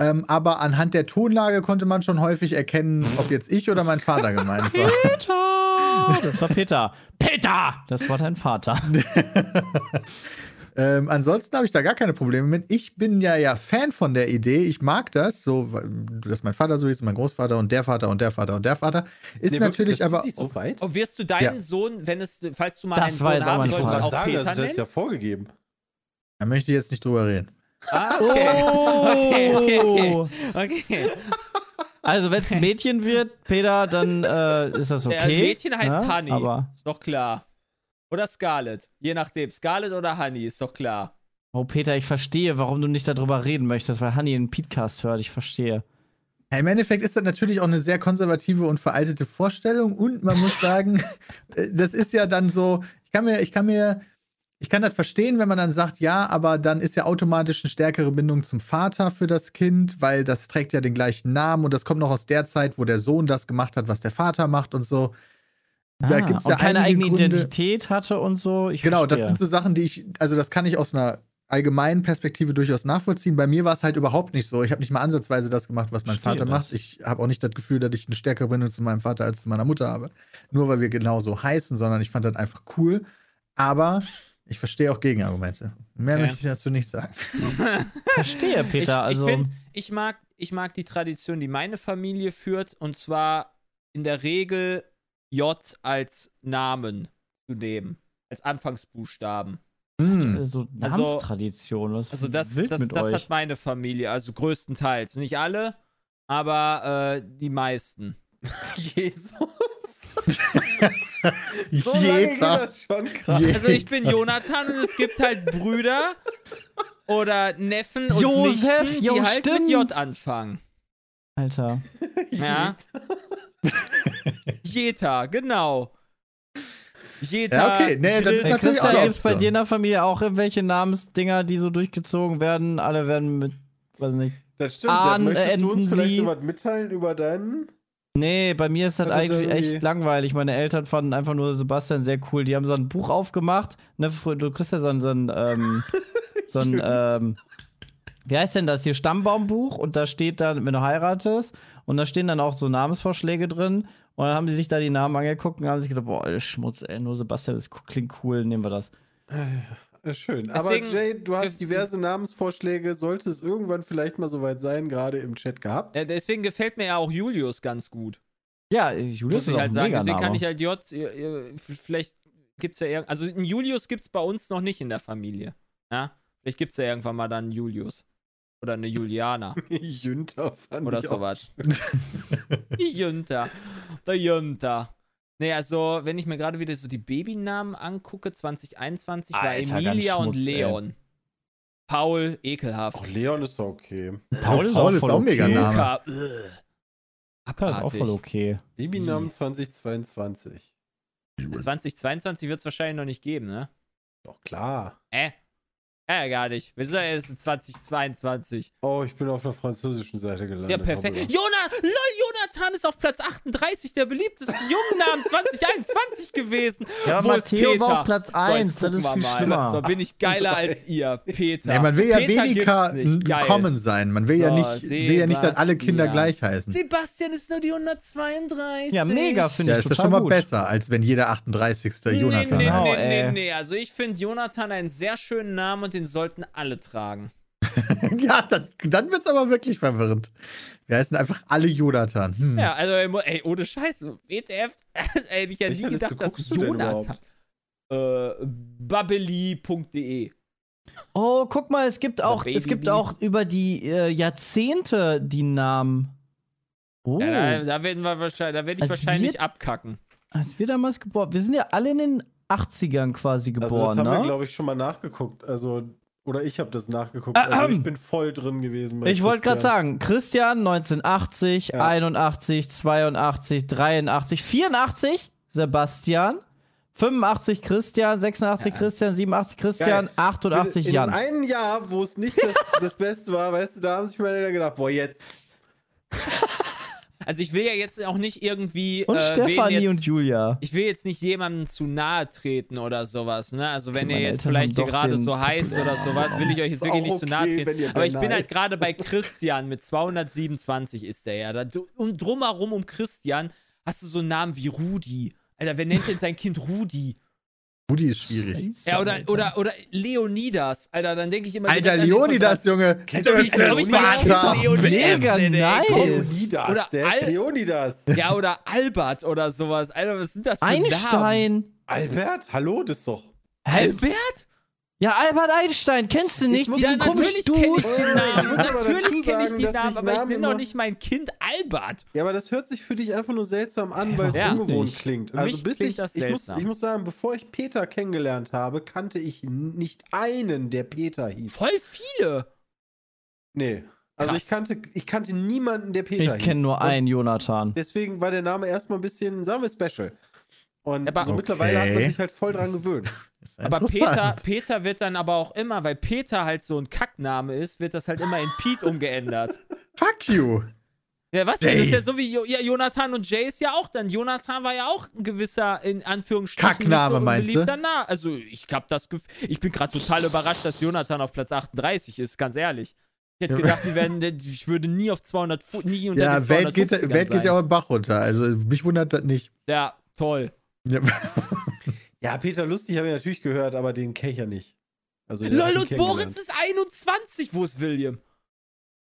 Ähm, aber anhand der Tonlage konnte man schon häufig erkennen, ob jetzt ich oder mein Vater gemeint war. Peter! Das war Peter. Peter! Das war dein Vater. ähm, ansonsten habe ich da gar keine Probleme mit. Ich bin ja ja Fan von der Idee. Ich mag das, so, dass mein Vater so ist, mein Großvater und der Vater und der Vater und der Vater. Ist Nee, wirklich, natürlich aber. sich so weit? Oh, wirst du deinen Ja. Sohn, wenn es, falls du mal Das einen Sohn haben solltest, auch sagen, Peter also, das ist ja vorgegeben. Da möchte ich jetzt nicht drüber reden. Ah, okay. okay, okay, Oh. okay. okay. Also, wenn es ein Mädchen wird, Peter, dann äh, ist das okay. Der Mädchen heißt ne? Honey. Aber, Ist doch klar. Oder Scarlett. Je nachdem. Scarlett oder Honey, ist doch klar. oh, Peter, ich verstehe, warum du nicht darüber reden möchtest, weil Honey einen Podcast hört. Ich verstehe. Ja, Im Endeffekt ist das natürlich auch eine sehr konservative und veraltete Vorstellung und man muss sagen, äh, das ist ja dann so, ich kann mir, ich kann mir, ich kann das verstehen, wenn man dann sagt, ja, aber dann ist ja automatisch eine stärkere Bindung zum Vater für das Kind, weil das trägt ja den gleichen Namen und das kommt noch aus der Zeit, wo der Sohn das gemacht hat, was der Vater macht und so. Da Ah, gibt's und ja keine eigene Gründe. Identität hatte und so. Ich Genau, das verstehe. sind so Sachen, die ich, also das kann ich aus einer allgemeinen Perspektive durchaus nachvollziehen. Bei mir war es halt überhaupt nicht so. Ich habe nicht mal ansatzweise das gemacht, was mein Verstehe Vater das. macht. Ich habe auch nicht das Gefühl, dass ich eine stärkere Bindung zu meinem Vater als zu meiner Mutter habe. Nur weil wir genauso heißen, sondern ich fand das einfach cool. Aber ich verstehe auch Gegenargumente. Mehr Okay. möchte ich dazu nicht sagen. verstehe, Peter. ich, also, ich, find, ich, mag, ich mag die Tradition, die meine Familie führt, und zwar in der Regel J als Namen zu nehmen. Als Anfangsbuchstaben. Hm. so Namenstradition. Was Also das, wild das, mit das euch? hat meine Familie, also größtenteils. Nicht alle, aber äh, die meisten. Jesus. So lange geht Jeder. das schon krass. Je- Also ich bin Jonathan und es gibt halt Brüder oder Neffen und Josef, Nichten, die jo, halt mit stimmt. J anfangen. Alter. Ja. Jeta, genau. Jeta. Ja, okay. Nee, das ist natürlich auch Christian, eine gibt es bei dir in der Familie auch irgendwelche Namensdinger, die so durchgezogen werden? Alle werden mit, weiß nicht. Das stimmt. Sepp. Möchtest du uns vielleicht Sie- mitteilen über deinen? Nee, bei mir ist das Hattet eigentlich echt langweilig. Meine Eltern fanden einfach nur Sebastian sehr cool. Die haben so ein Buch aufgemacht. Ne, du kriegst ja so ein, so ein, ähm, so ein ähm, wie heißt denn das hier? Stammbaumbuch. Und da steht dann, wenn du heiratest, und da stehen dann auch so Namensvorschläge drin. Und dann haben die sich da die Namen angeguckt und haben sich gedacht, boah, Schmutz, ey, nur Sebastian, das klingt cool, nehmen wir das. Äh, schön. Deswegen- Aber Jay, du hast diverse Namensvorschläge. Sollte es irgendwann vielleicht mal soweit sein, gerade im Chat gehabt. Ja, deswegen gefällt mir ja auch Julius ganz gut. Ja, Julius Muss ist ich auch halt ein sagen. Deswegen kann ich halt J, vielleicht gibt's ja irgend, also einen Julius gibt's bei uns noch nicht in der Familie. Ja? Vielleicht gibt's ja irgendwann mal dann einen Julius. Oder eine Juliana. Jünter fand oder sowas. Die Junta. Der Junta. Nee, also, wenn ich mir gerade wieder so die Babynamen angucke, 2021 war Alter, ganz Emilia und Schmutz, ey. Leon. Paul, ekelhaft. Auch Leon ist doch okay. Paul ist Paul auch ist voll auch okay. mega Name. Ja, ist auch voll okay. Babynamen 2022. 2022 wird es wahrscheinlich noch nicht geben, ne? Doch klar. Äh? Ja, gar nicht. Wir sind ja erst 2022. Oh, ich bin auf der französischen Seite gelandet. Ja, perfekt. Hoppla. Jona, lol, Jonathan ist auf Platz 38 der beliebtesten Jungennamen 2021 gewesen. Ja, Wo ist Matteo Peter? war auf Platz So, jetzt 1, das gucken ist viel mal. schlimmer. So bin ich geiler als ihr, Peter. Nee, man will ja Peter weniger common sein. Man will ja So, nicht, will ja nicht, dass alle Kinder gleich heißen. Sebastian ist nur die 132. Ja, mega, finde Ja, ich ist das schon mal gut. besser, als wenn jeder 38. Nee, Jonathan nee, heißt. nee, Genau, nee, ey. nee. Also ich finde Jonathan einen sehr schönen Namen und den sollten alle tragen. ja, dann, dann wird's aber wirklich verwirrend. Wir heißen einfach alle Jonathan. Hm. Ja, also ey, ohne Scheiß, WTF, ey, ich hätte nie gedacht, dass Jonathan. Äh, babbeli.de. Oh, guck mal, es gibt auch, es gibt auch über die äh, Jahrzehnte die Namen. Oh, Ja, da, da werden wir wahrscheinlich, da werde ich Als wahrscheinlich wir- abkacken. als wir damals geboren Wir sind ja alle in den 80ern quasi Also das geboren, haben wir, ne? glaube ich, schon mal nachgeguckt. Also, oder ich habe das nachgeguckt. Also Ahem. ich bin voll drin gewesen. Ich wollte gerade sagen, Christian 1980, Ja. 81, 82, 83, 84 Sebastian, 85 Christian, 86 Christian, 87 Christian, 88 in, in Jan. einem Jahr, wo es nicht das, das Beste war, weißt du, da haben sich meine Eltern gedacht, boah, jetzt. Also ich will ja jetzt auch nicht irgendwie. Und äh, Stefanie jetzt, und Julia. Ich will jetzt nicht jemandem zu nahe treten oder sowas, ne? Also wenn Okay, ihr jetzt Eltern vielleicht hier gerade so heißt oder sowas, will ich euch jetzt wirklich nicht zu nahe okay, treten. Aber ich bin halt gerade bei Christian mit 227 ist der ja. Und drumherum um Christian hast du so einen Namen wie Rudi. Alter, wer nennt denn sein Kind Rudi? Rudi ist schwierig. Ja, oder, oder, oder Leonidas. Alter, dann denke ich immer Alter, Leonidas, Junge. Kennst du ich glaub, ich Sparta. Leonidas. Mega Nee, nice. Leonidas, Oder der ist Al- Leonidas. Ja, oder Albert oder sowas. Alter, was sind das für Namen? Einstein. Albert? Hallo, das ist doch. Albert? Ja, Albert Einstein, kennst du nicht? muss- Diesen Ja, komischen natürlich kenne ich Dude. den Namen. Ich Natürlich kenne ich den Namen, ich aber ich nenne doch nicht mein Kind Albert. Ja, aber das hört sich für dich einfach nur seltsam an, weil es Ja. ungewohnt Nicht. klingt. Also mich bis klingt ich, das ich muss, ich muss sagen, bevor ich Peter kennengelernt habe, kannte ich nicht einen, der Peter hieß. Voll viele. Nee. Also Krass. ich kannte, ich kannte niemanden, der Peter hieß. Ich kenne nur einen Jonathan. Deswegen war der Name erstmal ein bisschen, sagen wir, special. Und Aber- so mittlerweile hat man Okay. sich halt voll dran gewöhnt. Aber Peter. Peter wird dann aber auch immer, weil Peter halt so ein Kackname ist, wird das halt immer in Pete umgeändert. Fuck you. Ja, was denn? Das ist ja so wie jo ja, Jonathan und Jay ist ja auch dann. Jonathan war ja auch ein gewisser, in Anführungsstrichen, Kackname, so meinst du? Also, ich hab das Gefühl, ich bin gerade total überrascht, dass Jonathan auf Platz 38 ist, ganz ehrlich. Ich hätte gedacht, wir werden, ich würde nie auf 200, fu- nie unter Ja, Welt geht, 250ern Welt geht ja auch im Bach runter. Also mich wundert das nicht. Ja, toll. Ja. Ja, Peter Lustig habe ich natürlich gehört, aber den kenne ich ja nicht. Also, Lol, und kennengelernt. ist 21. Wo ist William?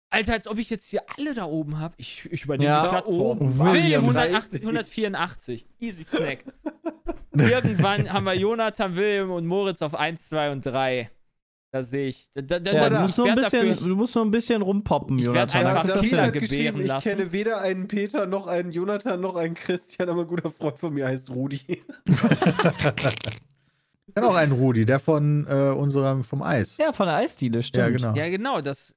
Alter, als ob ich jetzt hier alle da oben habe. Ich, ich übernehme Ja, die Plattform. William, William 180, 184. Easy Snack. Irgendwann haben wir Jonathan, William und Moritz auf 1, 2 und 3. Da sehe ich. Da, da, da, Ja, da, du, ich musst nur ein bisschen, dafür, du musst nur ein bisschen rumpoppen, Ich Jonathan. einfach das hin. gebären geschrieben, ich lassen. kenne weder einen Peter noch einen Jonathan noch einen Christian, aber ein guter Freund von mir heißt Rudi. Ich kenne auch einen Rudi, der von äh, unserem, vom Eis. Ja, von der Eisdiele, stimmt. Ja, genau. ja, genau. Das,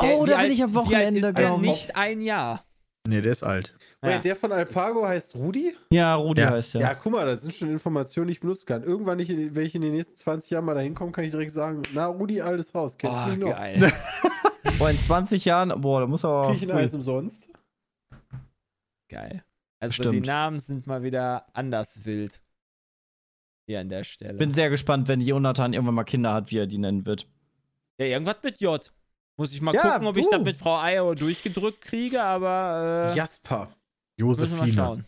Oh, der- da alt- bin ich am Wochenende, glaube ich. nicht ein Jahr. Nee, der ist alt. Ja. Der von Alpago heißt Rudi? Ja, Rudi Ja. heißt Ja. der. guck mal, das sind schon Informationen, die ich benutzen kann. Irgendwann, nicht, wenn ich in den nächsten 20 Jahren mal da hinkomme, kann ich direkt sagen, na, Rudi, altes Haus, kennst du Oh, mich noch? geil. Boah, in 20 Jahren, boah, da muss aber. Krieg ich ein Eis umsonst? geil. Also Stimmt. die Namen sind mal wieder anders wild. Hier an der Stelle. Bin sehr gespannt, wenn Jonathan irgendwann mal Kinder hat, wie er die nennen wird. Ja, irgendwas mit J. Muss ich mal Ja, gucken, ob ich uh. das mit Frau Eier durchgedrückt kriege, aber äh, Jasper. Josephine. schauen.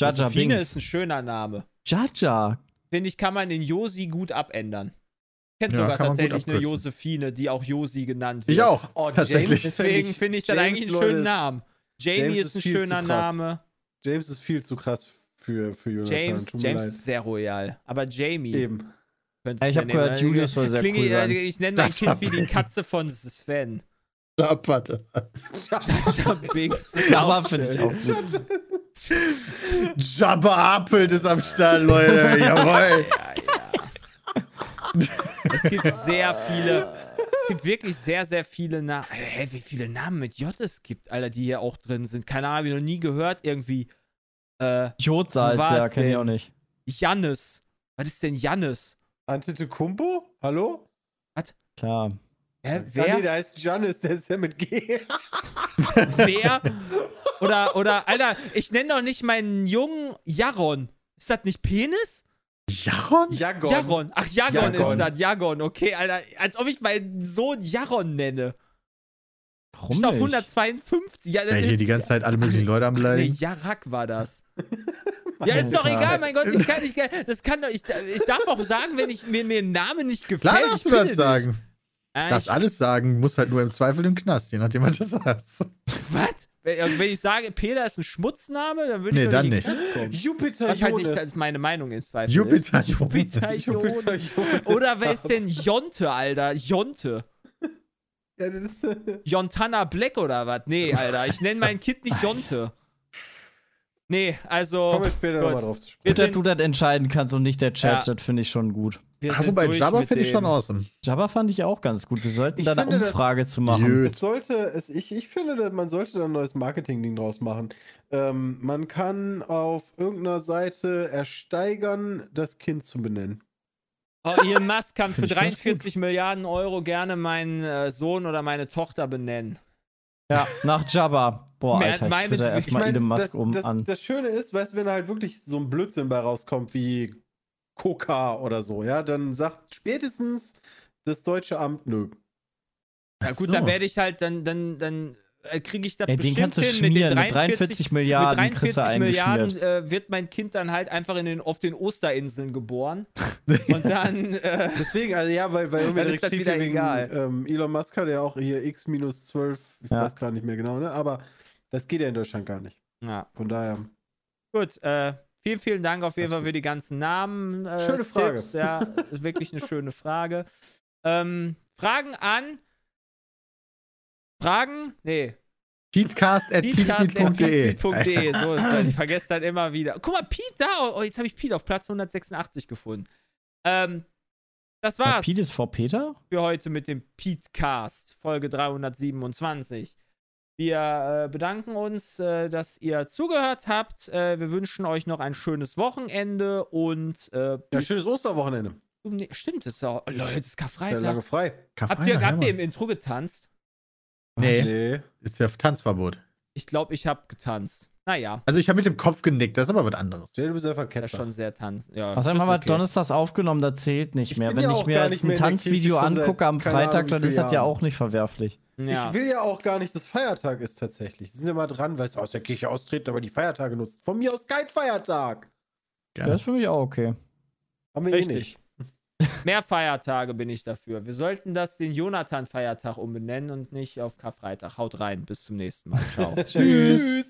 Jaja Josephine Binks. ist ein schöner Name. Jaja. Finde ich, kann man den Josi gut abändern. Ich kenne Ja, sogar tatsächlich eine. Josephine, die auch Josi genannt wird. Ich auch. Oh, Tatsächlich. James Deswegen finde ich das James, eigentlich einen Leute, schönen ist- Namen. Jamie James ist ein viel zu schöner krass. Name. James ist viel zu krass für, für Jonathan. James, James ist sehr royal. Aber Jamie. Eben. Könntest ich du hab nehmen. gehört, Julius soll sehr Klinge, cool sein. Ich nenne mein Kind wie die. Katze von Sven. Binks. ist Jabba finde ich auch gut. Jabba Appelt ist am Start, Leute. Jawohl. Ja, ja. es gibt sehr viele. Es gibt wirklich sehr, sehr viele Namen. Hä, wie viele Namen mit J es gibt, Alter, die hier auch drin sind. Keine Ahnung, hab ich noch nie gehört. Irgendwie. Äh, Jodsalz, ja, kenne ich auch nicht. Jannis. Was ist denn Jannis? Antetokounmpo? Hallo? Klar. Hä, wer? nee, der heißt Giannis, der ist ja mit G. Wer? Oder, oder, Alter, ich nenne doch nicht meinen Jungen Jaron. Ist das nicht Penis? Jaron? Jagon. Jaron. Ach, Jagon, Jagon. ist das. Jagon, okay, Alter. Als ob ich meinen Sohn Jaron nenne. Warum Ist auf nicht? 152. Ja, Ja, hier die ganze Zeit alle möglichen Leute am Nee, Beleidigen. Jarak war das. ja, ist doch egal, mein Gott. Ich kann, ich, kann- das kann doch, ich, ich darf auch sagen, wenn ich, mir, mir ein Name nicht gefällt. Klar ich darfst du das sagen. Äh, Das ich, alles sagen, muss halt nur im Zweifel im Knast, je nachdem, was du sagst. was? Wenn, wenn ich sage, Peter ist ein Schmutzname, dann würde Nee, ich dann nicht. den kommen. Jupiter Was halt nicht als meine Meinung im Zweifel Jupiter ist. Jupiter Jupiter. Jonas. Oder wer ist denn Jonte, Alter? Jonte. Ja, Jontana Black oder was? Nee, Alter. Ich nenne mein Kind nicht Jonte. Nee, also. kommen wir später nochmal drauf zu sprechen. Dass du das entscheiden kannst und nicht der Chat, Ja. das finde ich schon gut. Wobei durch Jabba finde ich schon awesome. Jabba fand ich auch ganz gut. Wir sollten Ich da eine das- Umfrage zu machen. Es sollte, es, ich, ich finde, man sollte da ein neues Marketing-Ding draus machen. Ähm, man kann auf irgendeiner Seite ersteigern, das Kind zu benennen. Oh, Elon Musk kann für Find ich ganz 43 Milliarden Euro gerne meinen äh, Sohn oder meine Tochter benennen. Ja, nach Jabba. Boah, Alter, ich meine- da erstmal Elon Musk das, um das, an. das Schöne ist, weißt du, wenn halt wirklich so ein Blödsinn bei rauskommt wie Coca oder so, ja, dann sagt spätestens das deutsche Amt nö. Ja gut, so. dann werde ich halt, dann, dann, dann kriege ich das den bestimmt kannst du hin mit den schmieren. 43, Mit 43 Milliarden mit kriegst du 43 Milliarden äh, wird mein Kind dann halt einfach in den, auf den Osterinseln geboren. Und dann, äh, Deswegen, also ja, weil, weil irgendwie ist das wieder wegen, egal. Ähm, Elon Musk hat ja auch hier X-12, ich Ja. weiß gerade nicht mehr genau, ne? Aber das geht ja in Deutschland gar nicht. ja. Von daher. Gut, äh, vielen, vielen Dank auf jeden Fall für die ganzen Namen. Äh, Schöne Frage. Tipps. Ja, wirklich eine schöne Frage. Ähm, Fragen an. Fragen? Nee. Petecast at. Peatcast.de. So ist das. Ich vergesse das immer wieder. Guck mal, Pete da. Oh, jetzt habe ich Pete auf Platz 186 gefunden. Ähm, das War war's Pete ist vor Peter? für heute mit dem Petecast, Folge 327. Wir äh, bedanken uns, äh, dass ihr zugehört habt. Äh, wir wünschen euch noch ein schönes Wochenende und äh, Ja, schönes Osterwochenende. Stimmt, das ist auch. Oh, Leute, es ist Karfreitag. lange frei. habt ihr, habt ihr im Intro getanzt? Nee, Nee. ist ja Tanzverbot. Ich glaube, ich habe getanzt. Naja, Also ich habe mit dem Kopf genickt, das ist aber was anderes. Jay, du bist einfach ein das ist Ketzer. schon sehr tanzen. Ja, Außerdem haben wir okay. Donnerstags aufgenommen, das zählt nicht Ich mehr. Wenn ja ich mir jetzt ein Tanzvideo angucke am Freitag, dann ist das ja auch nicht verwerflich. Ja. Ich will ja auch gar nicht, dass Feiertag ist tatsächlich. Sie sind ja mal dran, weißt du, aus der Kirche austreten, aber die Feiertage nutzen. Von mir aus kein Feiertag. Ja, Gerne. das ist für mich auch okay. Haben wir eh Richtig. nicht. Mehr Feiertage bin ich dafür. Wir sollten das den Jonathan-Feiertag umbenennen und nicht auf Karfreitag. Haut rein. Bis zum nächsten Mal. Ciao. Tschüss.